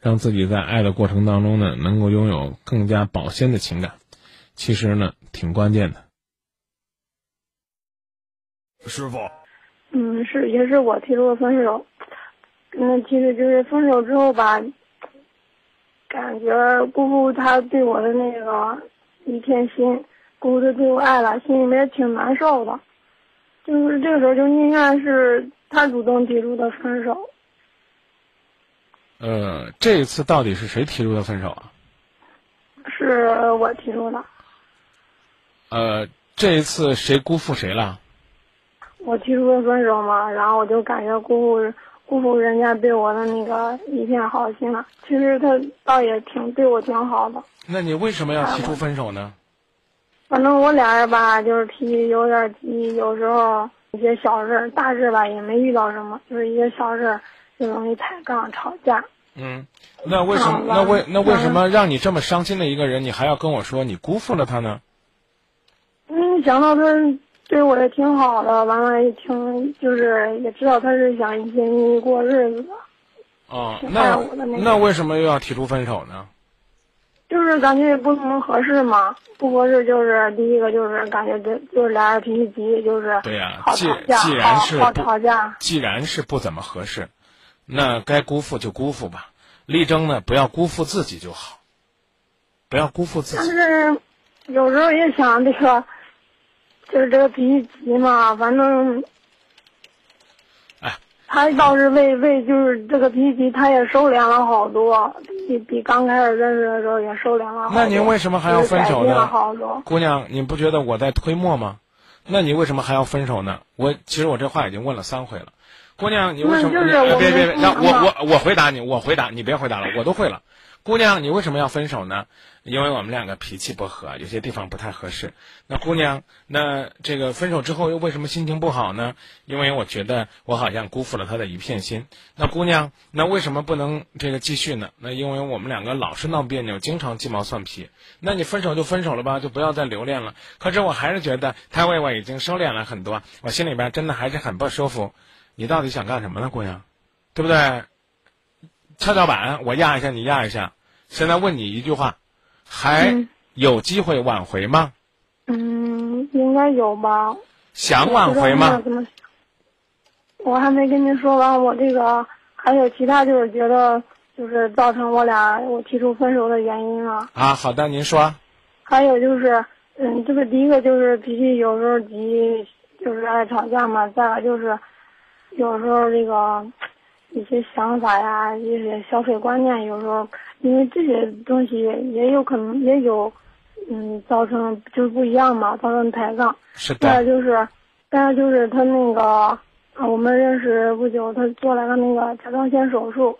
让自己在爱的过程当中呢，能够拥有更加保鲜的情感，其实呢，挺关键的。师傅，嗯，是也是我提出的分手。那其实就是分手之后吧，感觉辜负他对我的那个一片心，辜负他对我爱了，心里面挺难受的。就是这个时候就应该是他主动提出的分手。呃，这一次到底是谁提出的分手啊？是我提出的，呃，这一次谁辜负谁了？我提出的分手嘛，然后我就感觉辜负辜负人家对我的那个一片好心了。其实他倒也挺对我挺好的，那你为什么要提出分手呢？反正我俩人吧，就是脾气有点急，有时候一些小事、大事吧也没遇到什么，就是一些小事就容易抬杠吵架。嗯，那为什么？那为那为什么让你这么伤心的一个人，你还要跟我说你辜负了他呢？嗯，想到他对我也挺好的，完了也挺就是也知道他是想一心一意过日子的，哦，那那为什么又要提出分手呢？就是感觉也不怎么合适嘛。不合适就是第一个就是感觉这就是俩人脾气急，就是对呀、好既既然是吵架。既然是不怎么合适，那该辜负就辜负吧。力争呢，不要辜负自己就好，不要辜负自但己。是有时候也想这个，就是这个脾气急嘛，反正，哎，他倒是为为就是这个脾气急，他也收敛了好多，比比刚开始认识的时候也收敛了好多。那您为什么还要分手呢。姑娘，你不觉得我在推磨吗？那你为什么还要分手呢？我其实我这话已经问了三回了。姑娘，你为什么？别别别，没让我我我回答你，我回答你，别回答了，我都会了。姑娘，你为什么要分手呢？因为我们两个脾气不合，有些地方不太合适。那姑娘，那这个分手之后又为什么心情不好呢？因为我觉得我好像辜负了他的一片心。那姑娘，那为什么不能这个继续呢？那因为我们两个老是闹别扭，经常鸡毛蒜皮。那你分手就分手了吧，就不要再留恋了。可是我还是觉得他为我已经收敛了很多，我心里边真的还是很不舒服。你到底想干什么呢，姑娘？对不对？跷跷板，我压一下，你压一下。现在问你一句话，还嗯有机会挽回吗？嗯，应该有吧。想挽回吗我还没跟您说完，我这个还有其他就是觉得就是造成我俩我提出分手的原因啊。啊，好的，您说。还有就是，嗯，这个第一个就是脾气有时候急，就是爱吵架嘛。再有就是，有时候这个一些想法呀，一些消费观念，有时候因为这些东西也有可能也有，嗯，造成就是不一样嘛，造成抬杠。是的，就是，再有就是他那个，啊我们认识不久，他做了个那个甲状腺手术，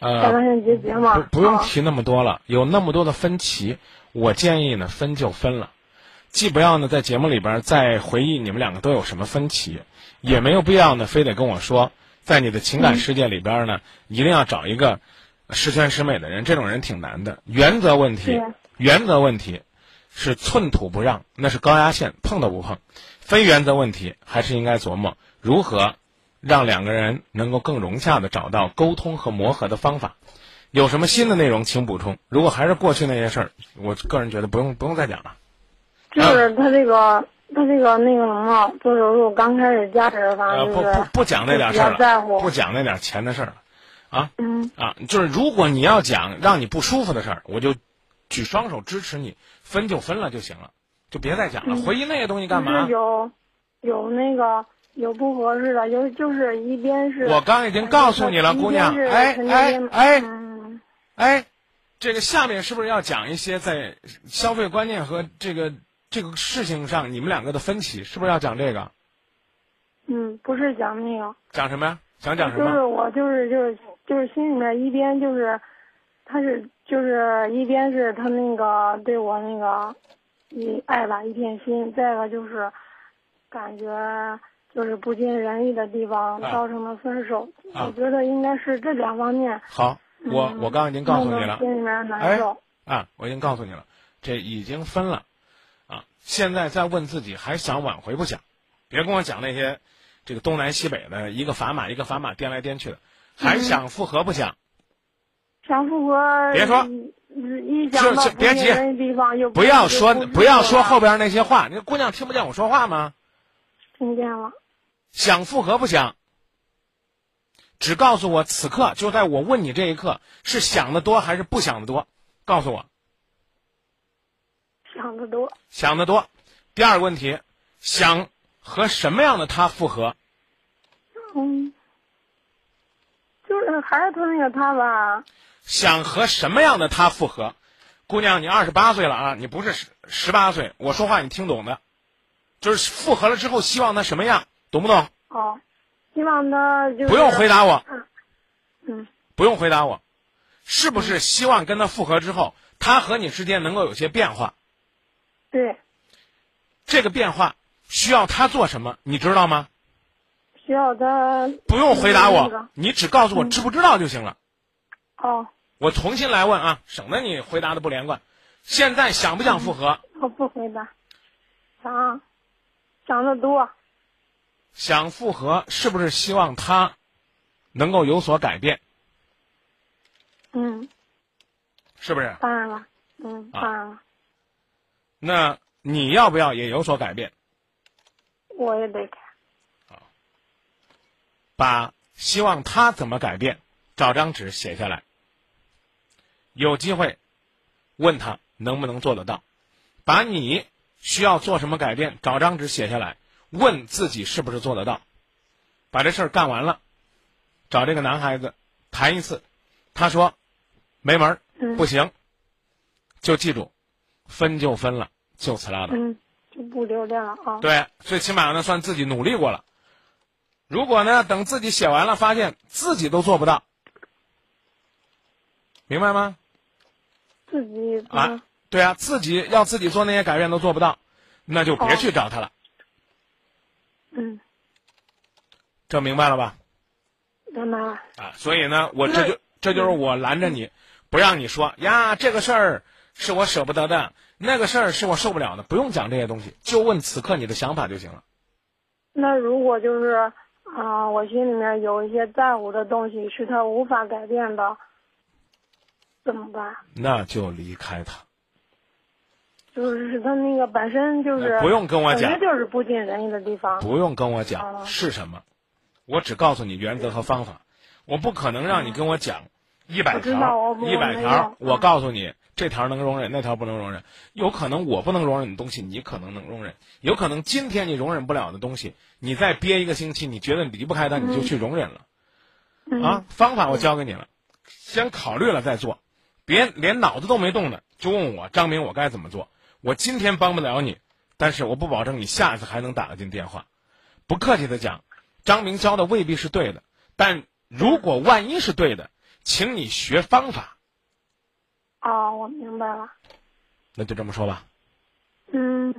甲状呃，腺结节嘛。啊不不用提那么多了，有那么多的分歧，我建议呢分就分了，既不要呢在节目里边再回忆你们两个都有什么分歧，也没有必要呢非得跟我说，在你的情感世界里边呢，一定要找一个十全十美的人，这种人挺难的。原则问题，原则问题是寸土不让，那是高压线，碰都不碰。非原则问题，还是应该琢磨如何让两个人能够更融洽的找到沟通和磨合的方法。有什么新的内容请补充。如果还是过去那些事儿，我个人觉得不用不用再讲了。就是他这个他这个那个什么做手术刚开始家人反呃，不正就是不不讲那点事儿了，在乎不讲那点钱的事儿了，啊嗯啊，就是如果你要讲让你不舒服的事儿，我就举双手支持你，分就分了就行了，就别再讲了。嗯回忆那些东西干嘛？有有那个有不合适的，有就是一边是我刚已经告诉你了，姑娘，哎哎哎嗯哎，这个下面是不是要讲一些在消费观念和这个这个事情上你们两个的分歧？是不是要讲这个？嗯，不是讲那个，讲什么呀？想讲什么就是？我就是就是就是心里面一边就是，他是就是一边是他那个对我那个一爱吧一片心，再一个就是感觉就是不尽人意的地方啊造成了分手。啊我觉得应该是这两方面。好，我嗯我刚刚已经告诉你了。心里面难哎受。啊，我已经告诉你了，这已经分了，啊，现在再问自己还想挽回不想？别跟我讲那些这个东南西北的，一个砝码一个砝码颠来颠去的，还想复合不想？想复合，别说一一想到是是别急不要说不要说后边边那些话，那姑娘听不见我说话吗？听见了，想复合不想？只告诉我此刻就在我问你这一刻，是想的多还是不想的多？告诉我，想得多，想的多。第二个问题，想和什么样的他复合？嗯，就是还是他那个他吧，想和什么样的他复合？姑娘，你二十八岁了啊，你不是十十八岁，我说话你听懂的，就是复合了之后希望他什么样，懂不懂？哦，希望他就是不用回答我，嗯，不用回答我，是不是希望跟他复合之后，他和你之间能够有些变化？对，这个变化需要他做什么，你知道吗？需要他不用回答我那个，你只告诉我知不知道就行了。哦，我重新来问啊，省得你回答的不连贯。现在想不想复合？我不回答，想想得多，想复合，是不是希望他能够有所改变？嗯，是不是？当然了，嗯，啊当然了，那你要不要也有所改变？我也得改，把希望他怎么改变，找张纸写下来。有机会问他能不能做得到，把你需要做什么改变，找张纸写下来，问自己是不是做得到。把这事儿干完了，找这个男孩子谈一次，他说没门儿，嗯不行，就记住，分就分了，就此拉倒。嗯，就不留恋了啊，对，最起码呢算自己努力过了。如果呢等自己写完了，发现自己都做不到，明白吗？自己啊，对啊，自己要自己做那些改变都做不到，那就别哦去找他了。嗯，这明白了吧？明白了，啊，所以呢，我这就这就是我拦着你，不让你说呀，这个事儿是我舍不得的，那个事儿是我受不了的，不用讲这些东西，就问此刻你的想法就行了。那如果就是啊、我心里面有一些在乎的东西是他无法改变的，怎么办？那就离开他，就是他那个本身就是呃不用跟我讲就是不尽人意的地方。不用跟我讲哦是什么，我只告诉你原则和方法，我不可能让你跟我讲一百条一百条，我告诉你这条能容忍，那条不能容忍。有可能我不能容忍的东西，你可能能容忍；有可能今天你容忍不了的东西，你再憋一个星期，你觉得离不开它，你就去容忍了。嗯啊，方法我教给你了，先考虑了再做，别连脑子都没动呢就问我张明我该怎么做。我今天帮不了你，但是我不保证你下次还能打得进电话。不客气的讲，张明教的未必是对的，但如果万一是对的，请你学方法，哦，我明白了。那就这么说吧。嗯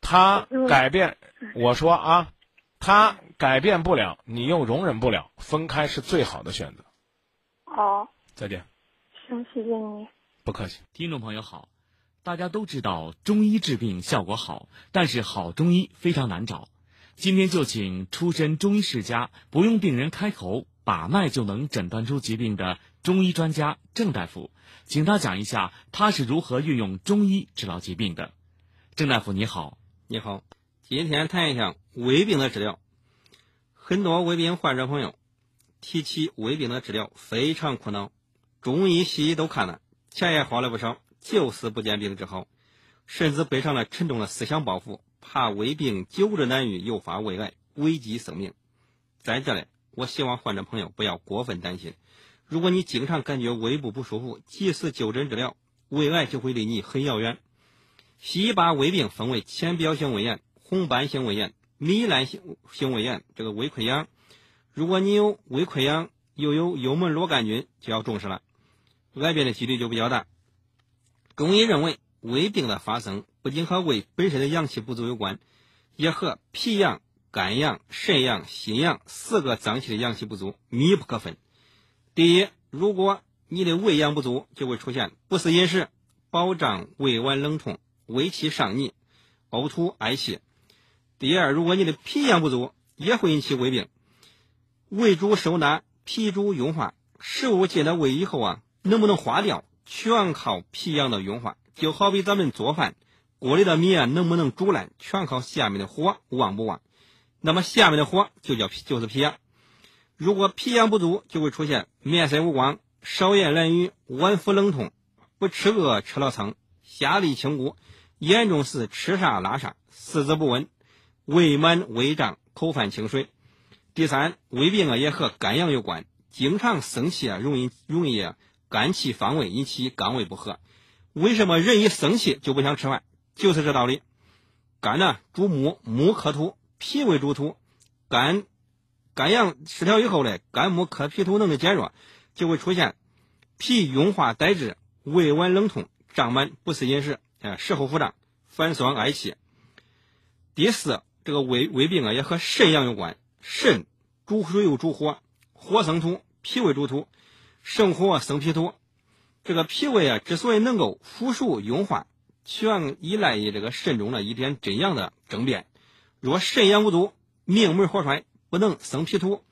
他嗯改变，我说啊，他改变不了，你又容忍不了，分开是最好的选择。哦，再见，行，谢谢你。不客气。听众朋友好，大家都知道中医治病效果好，但是好中医非常难找。今天就请出身中医世家，不用病人开口把脉就能诊断出疾病的中医专家郑大夫，请他讲一下他是如何运用中医治疗疾病的。郑大夫你好，你好，今天谈一下胃病的治疗。很多胃病患者朋友提起胃病的治疗非常苦恼，中医西医都看了，钱也花了不少，就是不见病治好，甚至背上了沉重的思想包袱，怕胃病久治难愈，诱发胃癌，危及生命。在这里，我希望患者朋友不要过分担心。如果你经常感觉胃部不舒服，及时就诊治疗，胃癌就会离你很遥远。西医把胃病分为浅表性胃炎、红斑性胃炎。糜烂性性胃炎，这个胃溃疡，如果你有胃溃疡，又有幽门螺杆菌，就要重视了，癌变的几率就比较大。中医认为，胃病的发生不仅和胃本身的阳气不足有关，也和脾阳、肝阳、肾阳、心阳四个脏器的阳气不足密不可分。第一，如果你的胃阳不足，就会出现不思饮食、饱胀、胃脘冷痛、胃气上逆、呕吐、嗳气。第二，如果你的脾阳不足，也会引起胃病。胃主收纳，脾主运化。食物进了胃以后啊，能不能化掉，全靠脾阳的运化。就好比咱们做饭，锅里的米啊，能不能煮烂，全靠下面的火旺不旺。那么下面的火就叫脾，就是脾阳。如果脾阳不足，就会出现面色无光、少言懒语、脘腹冷痛、不吃饿吃了撑、下利清谷，严重时吃啥拉啥、四肢不稳。胃满、胃胀、口泛清水。第三，胃病啊也和肝阳有关，经常生气啊，容易容易肝气犯胃，引起肝胃不和。为什么人一生气就不想吃饭？就是这道理。肝呢主木，木克土；脾胃主土，肝肝阳失调以后呢，肝木克脾土能力减弱，就会出现脾运化呆滞、胃脘冷痛、胀满、不思饮食、啊食后腹胀、反酸嗳气。第四。这个胃胃病啊，也和肾阳有关。肾主水又主火，火生土，脾胃主土，生火生脾土。这个脾胃啊，之所以能够腐熟运化，全依赖于这个肾中的一点真阳的争辩。若肾阳不足，命门火衰，不能生脾土，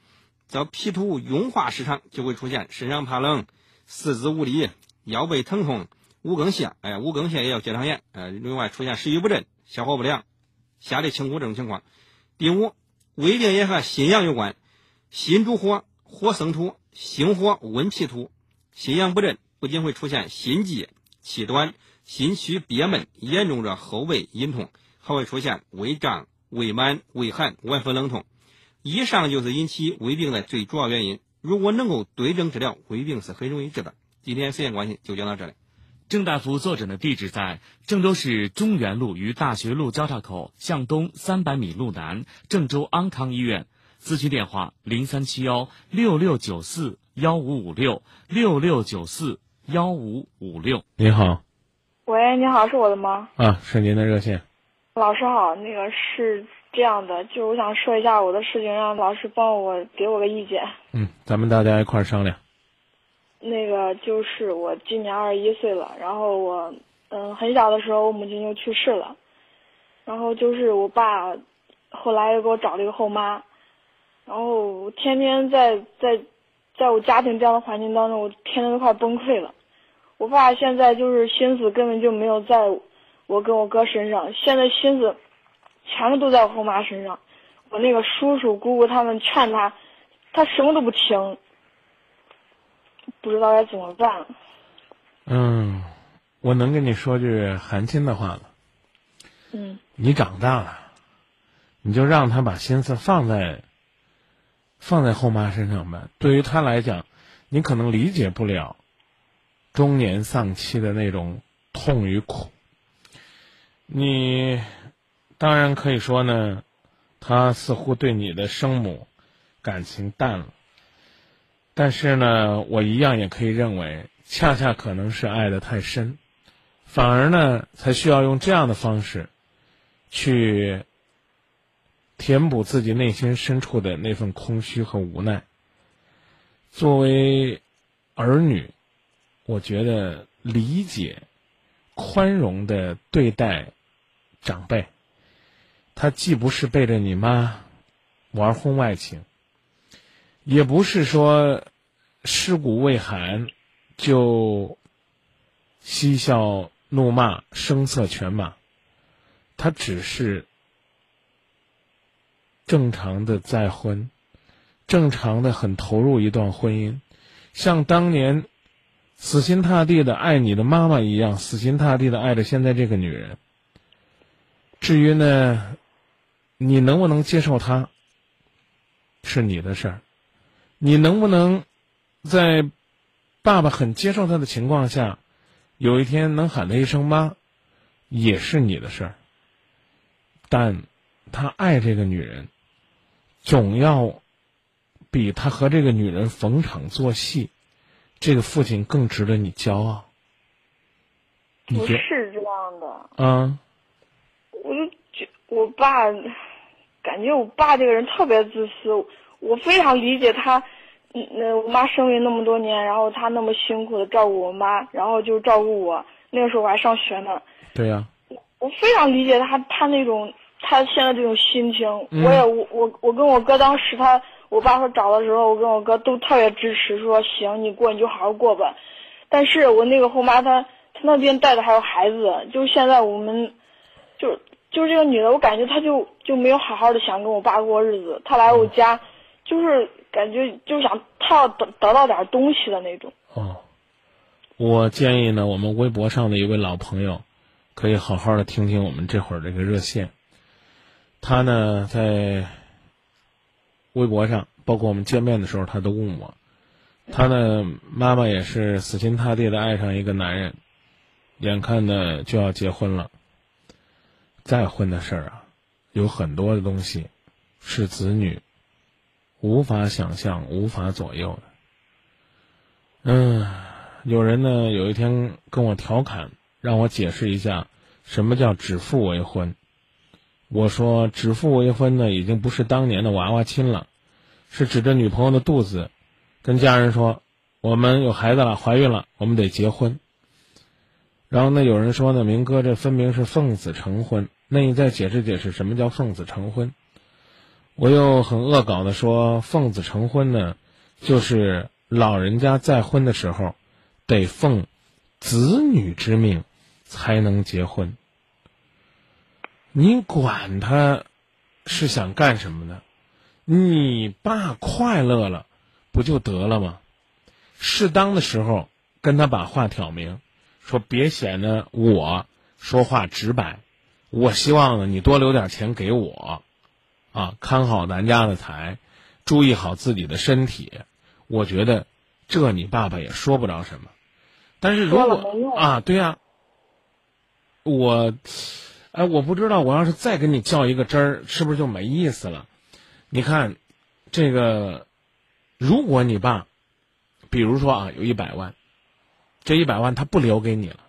则脾土运化失常，就会出现身上怕冷、四肢无力、腰背疼痛、五更泻。哎，五更泻也要结肠炎。呃，另外出现食欲不振、消化不良。下列清谷这种情况。第五，胃病也和心阳有关，心主火，火生土，心火温脾土，心阳不振，不仅会出现心悸、气短、心虚憋闷，严重者后背隐痛，还会出现胃胀、胃满、胃寒、脘腹冷痛。以上就是引起胃病的最主要原因。如果能够对症治疗，胃病是很容易治的。今天时间关系，就讲到这里。郑大夫坐诊的地址在郑州市中原路与大学路交叉口向东三百米路南郑州安康医院。咨询电话：零三七幺六六九四幺五五六六六九四幺五五六。你好，喂，你好，是我的吗？啊，是您的热线。老师好，那个是这样的，就是我想说一下我的事情，让老师帮我给我个意见。嗯，咱们大家一块儿商量。那个就是我今年二十一岁了，然后我嗯很小的时候我母亲就去世了，然后就是我爸后来又给我找了一个后妈，然后我天天在在在我家庭这样的环境当中，我天天都快崩溃了。我爸现在就是心思根本就没有在我跟我哥身上，现在心思全部都在我后妈身上。我那个叔叔姑姑他们劝他，他什么都不听。不知道该怎么办。嗯，我能跟你说句寒心的话了。嗯。你长大了，你就让他把心思放在放在后妈身上吧。对于他来讲，你可能理解不了中年丧妻的那种痛与苦。你当然可以说呢，他似乎对你的生母感情淡了。但是呢，我一样也可以认为，恰恰可能是爱的太深，反而呢，才需要用这样的方式，去填补自己内心深处的那份空虚和无奈。作为儿女，我觉得理解、宽容的对待长辈，他既不是背着你妈玩婚外情。也不是说尸骨未寒，就嬉笑怒骂、声色犬马。他只是正常的再婚，正常的很投入一段婚姻，像当年死心塌地的爱你的妈妈一样，死心塌地的爱着现在这个女人。至于呢，你能不能接受他，是你的事儿。你能不能在爸爸很接受他的情况下，有一天能喊他一声妈，也是你的事儿。但他爱这个女人，总要比他和这个女人逢场作戏，这个父亲更值得你骄傲。你不是这样的，啊？我就觉我爸，感觉我爸这个人特别自私，我非常理解他。嗯，那我妈生病那么多年，然后他那么辛苦的照顾我妈，然后就照顾我。那个时候我还上学呢，对呀、我非常理解他他那种他现在这种心情。嗯我也我我我跟我哥当时他我爸说找的时候，我跟我哥都特别支持，说行你过你就好好过吧。但是我那个后妈她她那边带的还有孩子，就现在我们就就是这个女的，我感觉她就就没有好好的想跟我爸过日子。她来我家，就是感觉就想她要得得到点东西的那种。哦，我建议呢，我们微博上的一位老朋友，可以好好的听听我们这会儿这个热线。他呢，在微博上，包括我们见面的时候，他都问我，他呢，妈妈也是死心塌地的爱上一个男人，眼看呢就要结婚了。再婚的事儿啊，有很多的东西是子女无法想象、无法左右的。嗯，有人呢有一天跟我调侃，让我解释一下什么叫指腹为婚。我说指腹为婚呢，已经不是当年的娃娃亲了，是指着女朋友的肚子，跟家人说我们有孩子了，怀孕了，我们得结婚。然后呢，有人说呢，明哥这分明是奉子成婚，那你再解释解释什么叫奉子成婚？我又很恶搞的说，奉子成婚呢，就是老人家再婚的时候，得奉子女之命才能结婚。你管他是想干什么呢？你爸快乐了，不就得了吗？适当的时候跟他把话挑明，说别显得我说话直白。我希望呢，你多留点钱给我，啊，看好咱家的财，注意好自己的身体。我觉得这你爸爸也说不着什么。但是如果啊，对呀、我，哎，我不知道，我要是再跟你较一个真儿，是不是就没意思了？你看，这个，如果你爸，比如说啊，有一百万，这一百万他不留给你了，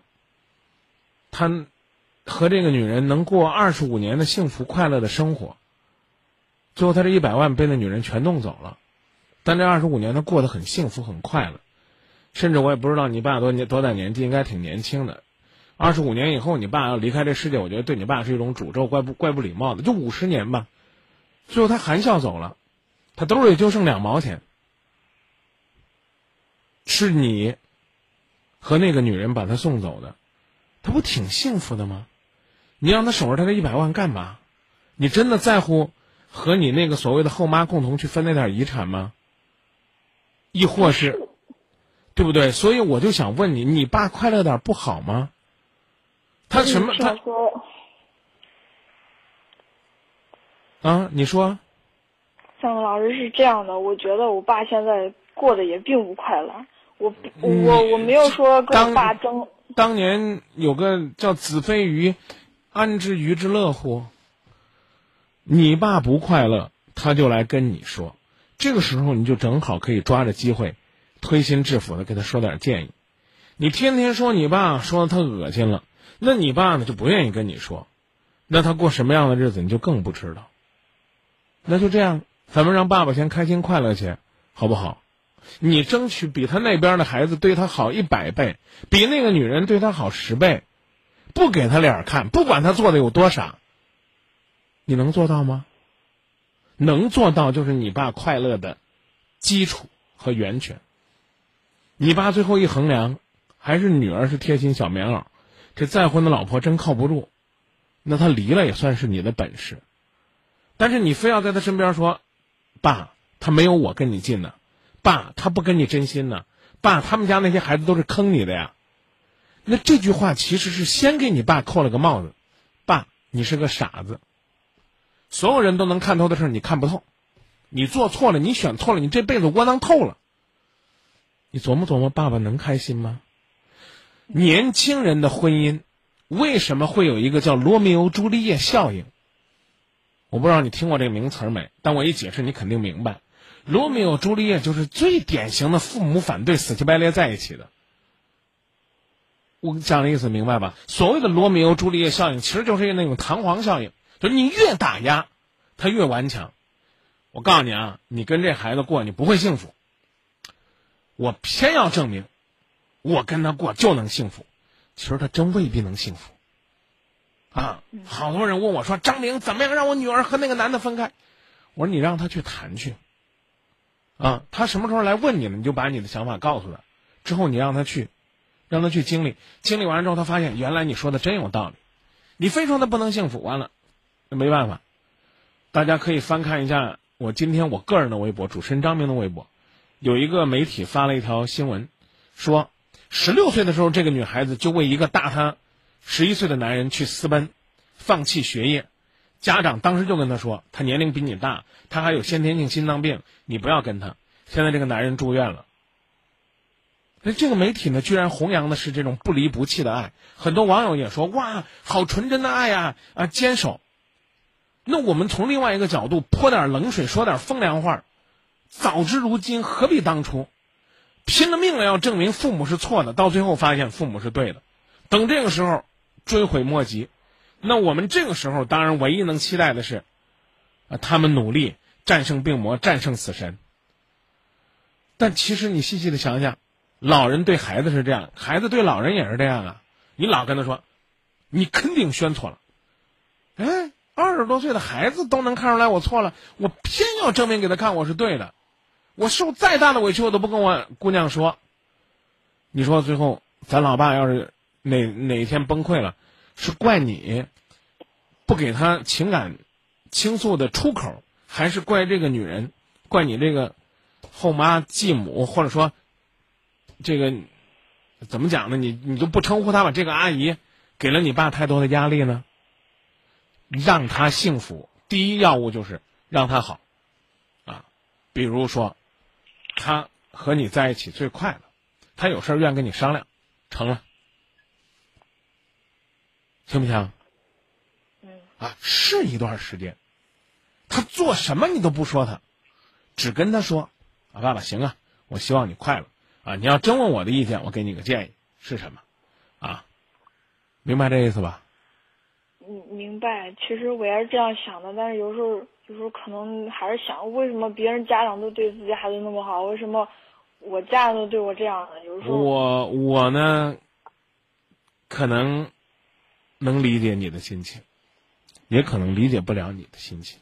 他和这个女人能过二十五年的幸福快乐的生活，最后他这一百万被那女人全弄走了，但这二十五年他过得很幸福很快乐，甚至我也不知道你爸多年多大年纪，应该挺年轻的。二十五年以后，你爸要离开这世界，我觉得对你爸是一种诅咒，怪不怪不礼貌的。就五十年吧，最后他含笑走了，他兜里就剩两毛钱，是你和那个女人把他送走的，他不挺幸福的吗？你让他守着他这一百万干嘛？你真的在乎和你那个所谓的后妈共同去分那点遗产吗？亦或是，对不对？所以我就想问你，你爸快乐点不好吗？他什么他说，啊？你说向老师是这样的，我觉得我爸现在过得也并不快乐。我嗯我我没有说跟我爸争，当年有个叫子非鱼，安知鱼之乐乎？你爸不快乐，他就来跟你说，这个时候你就正好可以抓着机会，推心置腹的给他说点建议。你天天说你爸说的他恶心了，那你爸呢就不愿意跟你说，那他过什么样的日子你就更不知道。那就这样，咱们让爸爸先开心快乐去，好不好？你争取比他那边的孩子对他好一百倍，比那个女人对他好十倍，不给他脸看，不管他做的有多傻，你能做到吗？能做到就是你爸快乐的基础和源泉。你爸最后一衡量，还是女儿是贴心小棉袄，这再婚的老婆真靠不住，那他离了也算是你的本事。但是你非要在他身边说，爸，他没有我跟你近呢，爸，他不跟你真心呢，爸，他们家那些孩子都是坑你的呀。那这句话其实是先给你爸扣了个帽子，爸，你是个傻子。所有人都能看透的事儿，你看不透。你做错了，你选错了，你这辈子窝囊透了。你琢磨琢磨，爸爸能开心吗？年轻人的婚姻为什么会有一个叫罗密欧朱丽叶效应？我不知道你听过这个名词没？但我一解释，你肯定明白。罗密欧朱丽叶就是最典型的父母反对、死乞白赖在一起的。我讲的意思明白吧？所谓的罗密欧朱丽叶效应，其实就是那种弹簧效应，就是你越打压，他越顽强。我告诉你啊，你跟这孩子过，你不会幸福。我偏要证明，我跟他过就能幸福。其实他真未必能幸福。啊，好多人问我说：“张明，怎么样让我女儿和那个男的分开？”我说：“你让他去谈去。”啊，他什么时候来问你了，你就把你的想法告诉他，之后你让他去。让他去经历，经历完了之后，他发现原来你说的真有道理。你非说他不能幸福，完了，那没办法。大家可以翻看一下我今天我个人的微博，主持人张明的微博，有一个媒体发了一条新闻，说十六岁的时候，这个女孩子就为一个大她十一岁的男人去私奔，放弃学业。家长当时就跟他说，他年龄比你大，他还有先天性心脏病，你不要跟他。现在这个男人住院了。那这个媒体呢，居然弘扬的是这种不离不弃的爱，很多网友也说：“哇，好纯真的爱呀！”啊，坚守。那我们从另外一个角度泼点冷水，说点风凉话，早知如今何必当初？拼了命了要证明父母是错的，到最后发现父母是对的，等这个时候追悔莫及。那我们这个时候当然唯一能期待的是，啊，他们努力战胜病魔，战胜死神。但其实你细细的想想。老人对孩子是这样，孩子对老人也是这样啊！你老跟他说，你肯定选错了。哎，二十多岁的孩子都能看出来我错了，我偏要证明给他看我是对的。我受再大的委屈，我都不跟我姑娘说。你说最后咱老爸要是哪哪一天崩溃了，是怪你不给他情感倾诉的出口，还是怪这个女人，怪你这个后妈继母，或者说？这个怎么讲呢？你你就不称呼他吧？这个阿姨给了你爸太多的压力呢。让他幸福，第一要务就是让他好，啊，比如说他和你在一起最快乐，他有事儿愿跟你商量，成了，行不行？嗯。啊，试一段时间，他做什么你都不说他，只跟他说啊，爸爸行啊，我希望你快乐。啊，你要真问我的意见，我给你个建议是什么？啊，明白这意思吧？嗯，明白。其实我也是这样想的，但是有时候，有时候可能还是想，为什么别人家长都对自己孩子那么好，为什么我家人都对我这样呢？有时候我我呢，可能能理解你的心情，也可能理解不了你的心情。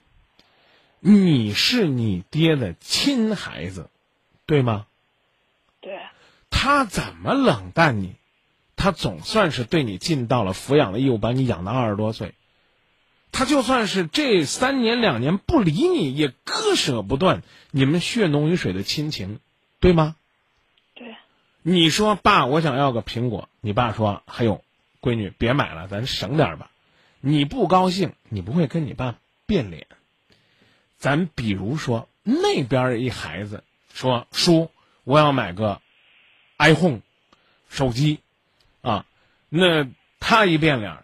你是你爹的亲孩子，对吗？对，他怎么冷淡你？他总算是对你尽到了抚养的义务，把你养到二十多岁。他就算是这三年两年不理你，也割舍不断你们血浓于水的亲情，对吗？对。你说爸，我想要个苹果。你爸说：“还有，闺女别买了，咱省点吧。”你不高兴，你不会跟你爸变脸。咱比如说那边一孩子说：“叔。”我要买个 iPhone 手机，啊，那他一变脸，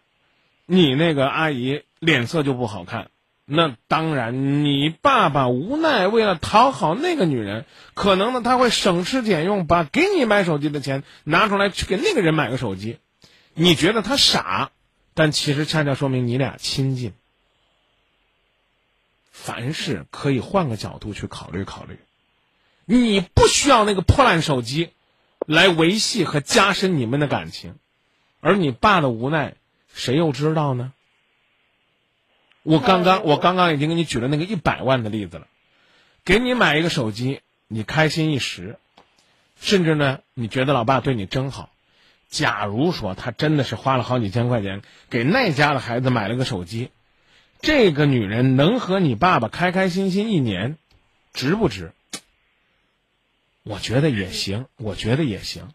你那个阿姨脸色就不好看。那当然，你爸爸无奈，为了讨好那个女人，可能呢他会省吃俭用，把给你买手机的钱拿出来去给那个人买个手机。你觉得他傻，但其实恰恰说明你俩亲近。凡事可以换个角度去考虑考虑。你不需要那个破烂手机，来维系和加深你们的感情，而你爸的无奈，谁又知道呢？我刚刚我刚刚已经给你举了那个一百万的例子了，给你买一个手机，你开心一时，甚至呢，你觉得老爸对你真好。假如说他真的是花了好几千块钱给那家的孩子买了个手机，这个女人能和你爸爸开开心心一年，值不值？我觉得也行，我觉得也行。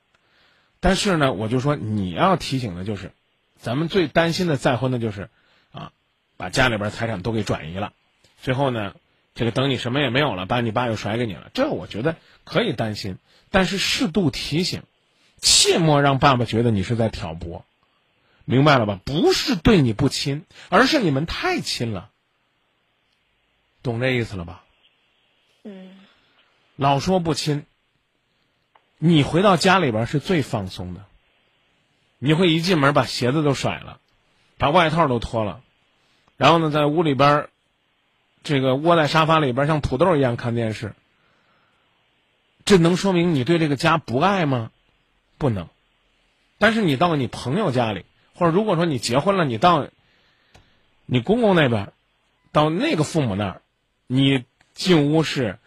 但是呢，我就说你要提醒的就是，咱们最担心的再婚的就是，啊，把家里边财产都给转移了，最后呢，这个等你什么也没有了，把你爸又甩给你了，这我觉得可以担心，但是适度提醒，切莫让爸爸觉得你是在挑拨，明白了吧？不是对你不亲，而是你们太亲了，懂这意思了吧？嗯，老说不亲。你回到家里边是最放松的，你会一进门把鞋子都甩了，把外套都脱了，然后呢，在屋里边，这个窝在沙发里边像土豆一样看电视。这能说明你对这个家不爱吗？不能。但是你到你朋友家里，或者如果说你结婚了，你到你公公那边，到那个父母那儿，你进屋是。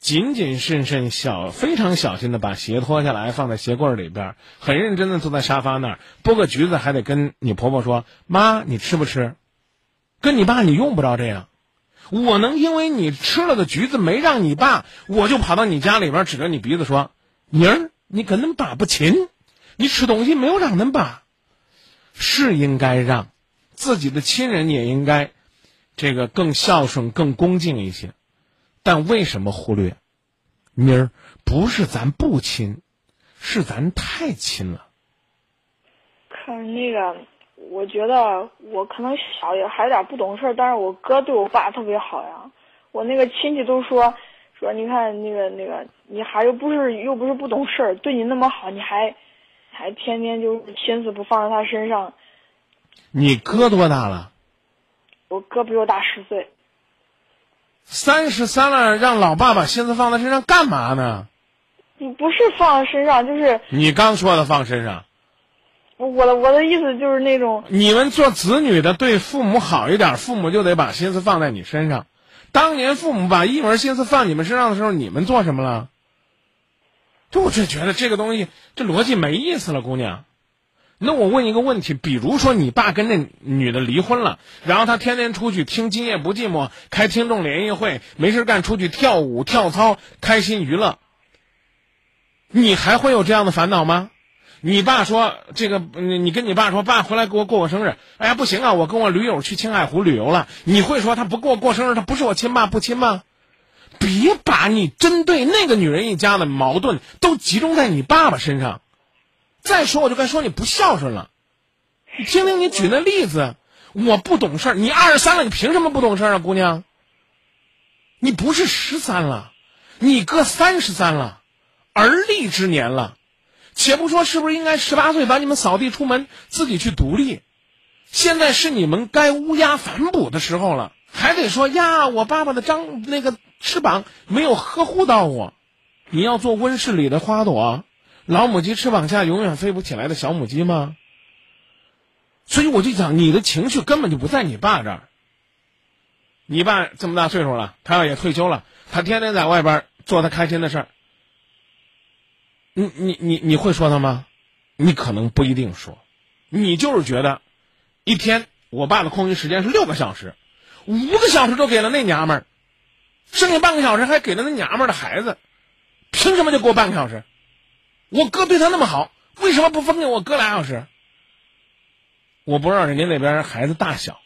谨谨慎慎、小非常小心的把鞋脱下来放在鞋柜里边，很认真的坐在沙发那儿剥个橘子，还得跟你婆婆说：“妈，你吃不吃？”跟你爸你用不着这样，我能因为你吃了的橘子没让你爸，我就跑到你家里边指着你鼻子说：“妮儿，你跟恁爸不亲，你吃东西没有让恁爸，是应该让自己的亲人也应该这个更孝顺、更恭敬一些。”但为什么忽略？妮儿不是咱不亲，是咱太亲了。可是那个，我觉得我可能小也还有点不懂事儿，但是我哥对我爸特别好呀。我那个亲戚都说说，你看那个那个，你还又不是又不是不懂事儿，对你那么好，你还还天天就是心思不放在他身上。你哥多大了？我哥比我大十岁。三十三了，让老爸把心思放在身上干嘛呢？你不是放在身上，就是你刚说的放身上。我的我的意思就是那种，你们做子女的对父母好一点，父母就得把心思放在你身上。当年父母把一门心思放你们身上的时候，你们做什么了？就我就觉得这个东西，这逻辑没意思了，姑娘。那我问一个问题，比如说你爸跟那女的离婚了，然后他天天出去听《今夜不寂寞》，开听众联谊会，没事干出去跳舞跳操，开心娱乐。你还会有这样的烦恼吗？你爸说这个，你跟你爸说，爸回来给我过个生日。哎呀，不行啊，我跟我驴友去青海湖旅游了。你会说他不给我过生日，他不是我亲爸不亲吗？别把你针对那个女人一家的矛盾都集中在你爸爸身上。再说我就该说你不孝顺了，你听听你举那例子，我不懂事儿，你二十三了，你凭什么不懂事儿啊，姑娘？你不是十三了，你哥三十三了，而立之年了，且不说是不是应该十八岁把你们扫地出门，自己去独立，现在是你们该乌鸦反哺的时候了，还得说呀，我爸爸的张那个翅膀没有呵护到我，你要做温室里的花朵。老母鸡翅膀下永远飞不起来的小母鸡吗？所以我就讲，你的情绪根本就不在你爸这儿。你爸这么大岁数了，他要也退休了，他天天在外边做他开心的事儿。你你你你会说他吗？你可能不一定说，你就是觉得，一天我爸的空余时间是六个小时，五个小时都给了那娘们儿，剩下半个小时还给了那娘们儿的孩子，凭什么就给我半个小时？我哥对他那么好，为什么不分给我哥俩小时？我不知道人家那边孩子大小，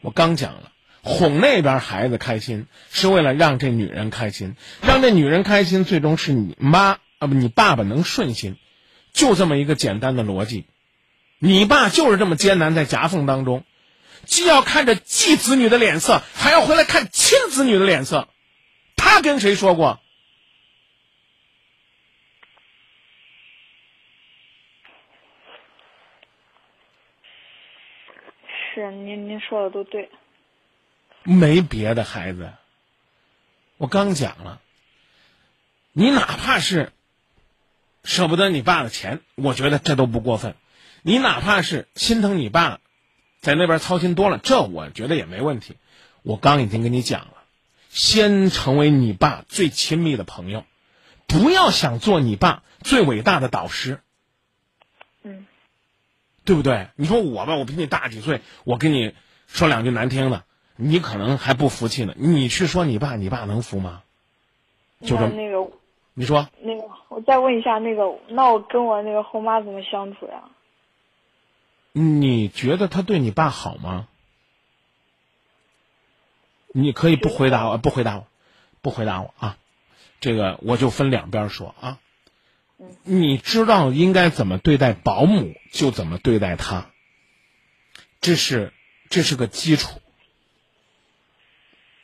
我刚讲了，哄那边孩子开心是为了让这女人开心，让这女人开心，最终是你妈啊不，你爸爸能顺心，就这么一个简单的逻辑。你爸就是这么艰难在夹缝当中，既要看着继子女的脸色，还要回来看亲子女的脸色，他跟谁说过？是您您说的都对，没别的孩子。我刚讲了，你哪怕是舍不得你爸的钱，我觉得这都不过分。你哪怕是心疼你爸，在那边操心多了，这我觉得也没问题。我刚已经跟你讲了，先成为你爸最亲密的朋友，不要想做你爸最伟大的导师，嗯，对不对？你说我吧，我比你大几岁，我跟你说两句难听的，你可能还不服气呢。你去说你爸，你爸能服吗？就这么，那那个你说那个，我再问一下，那个，那我跟我那个后妈怎么相处呀？你觉得他对你爸好吗？你可以不回答我，不回答我，不回答我啊！这个我就分两边说啊。你知道应该怎么对待保姆，就怎么对待他。这是这是个基础。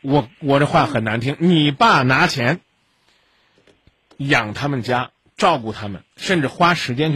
我我这话很难听，你爸拿钱养他们家，照顾他们，甚至花时间去。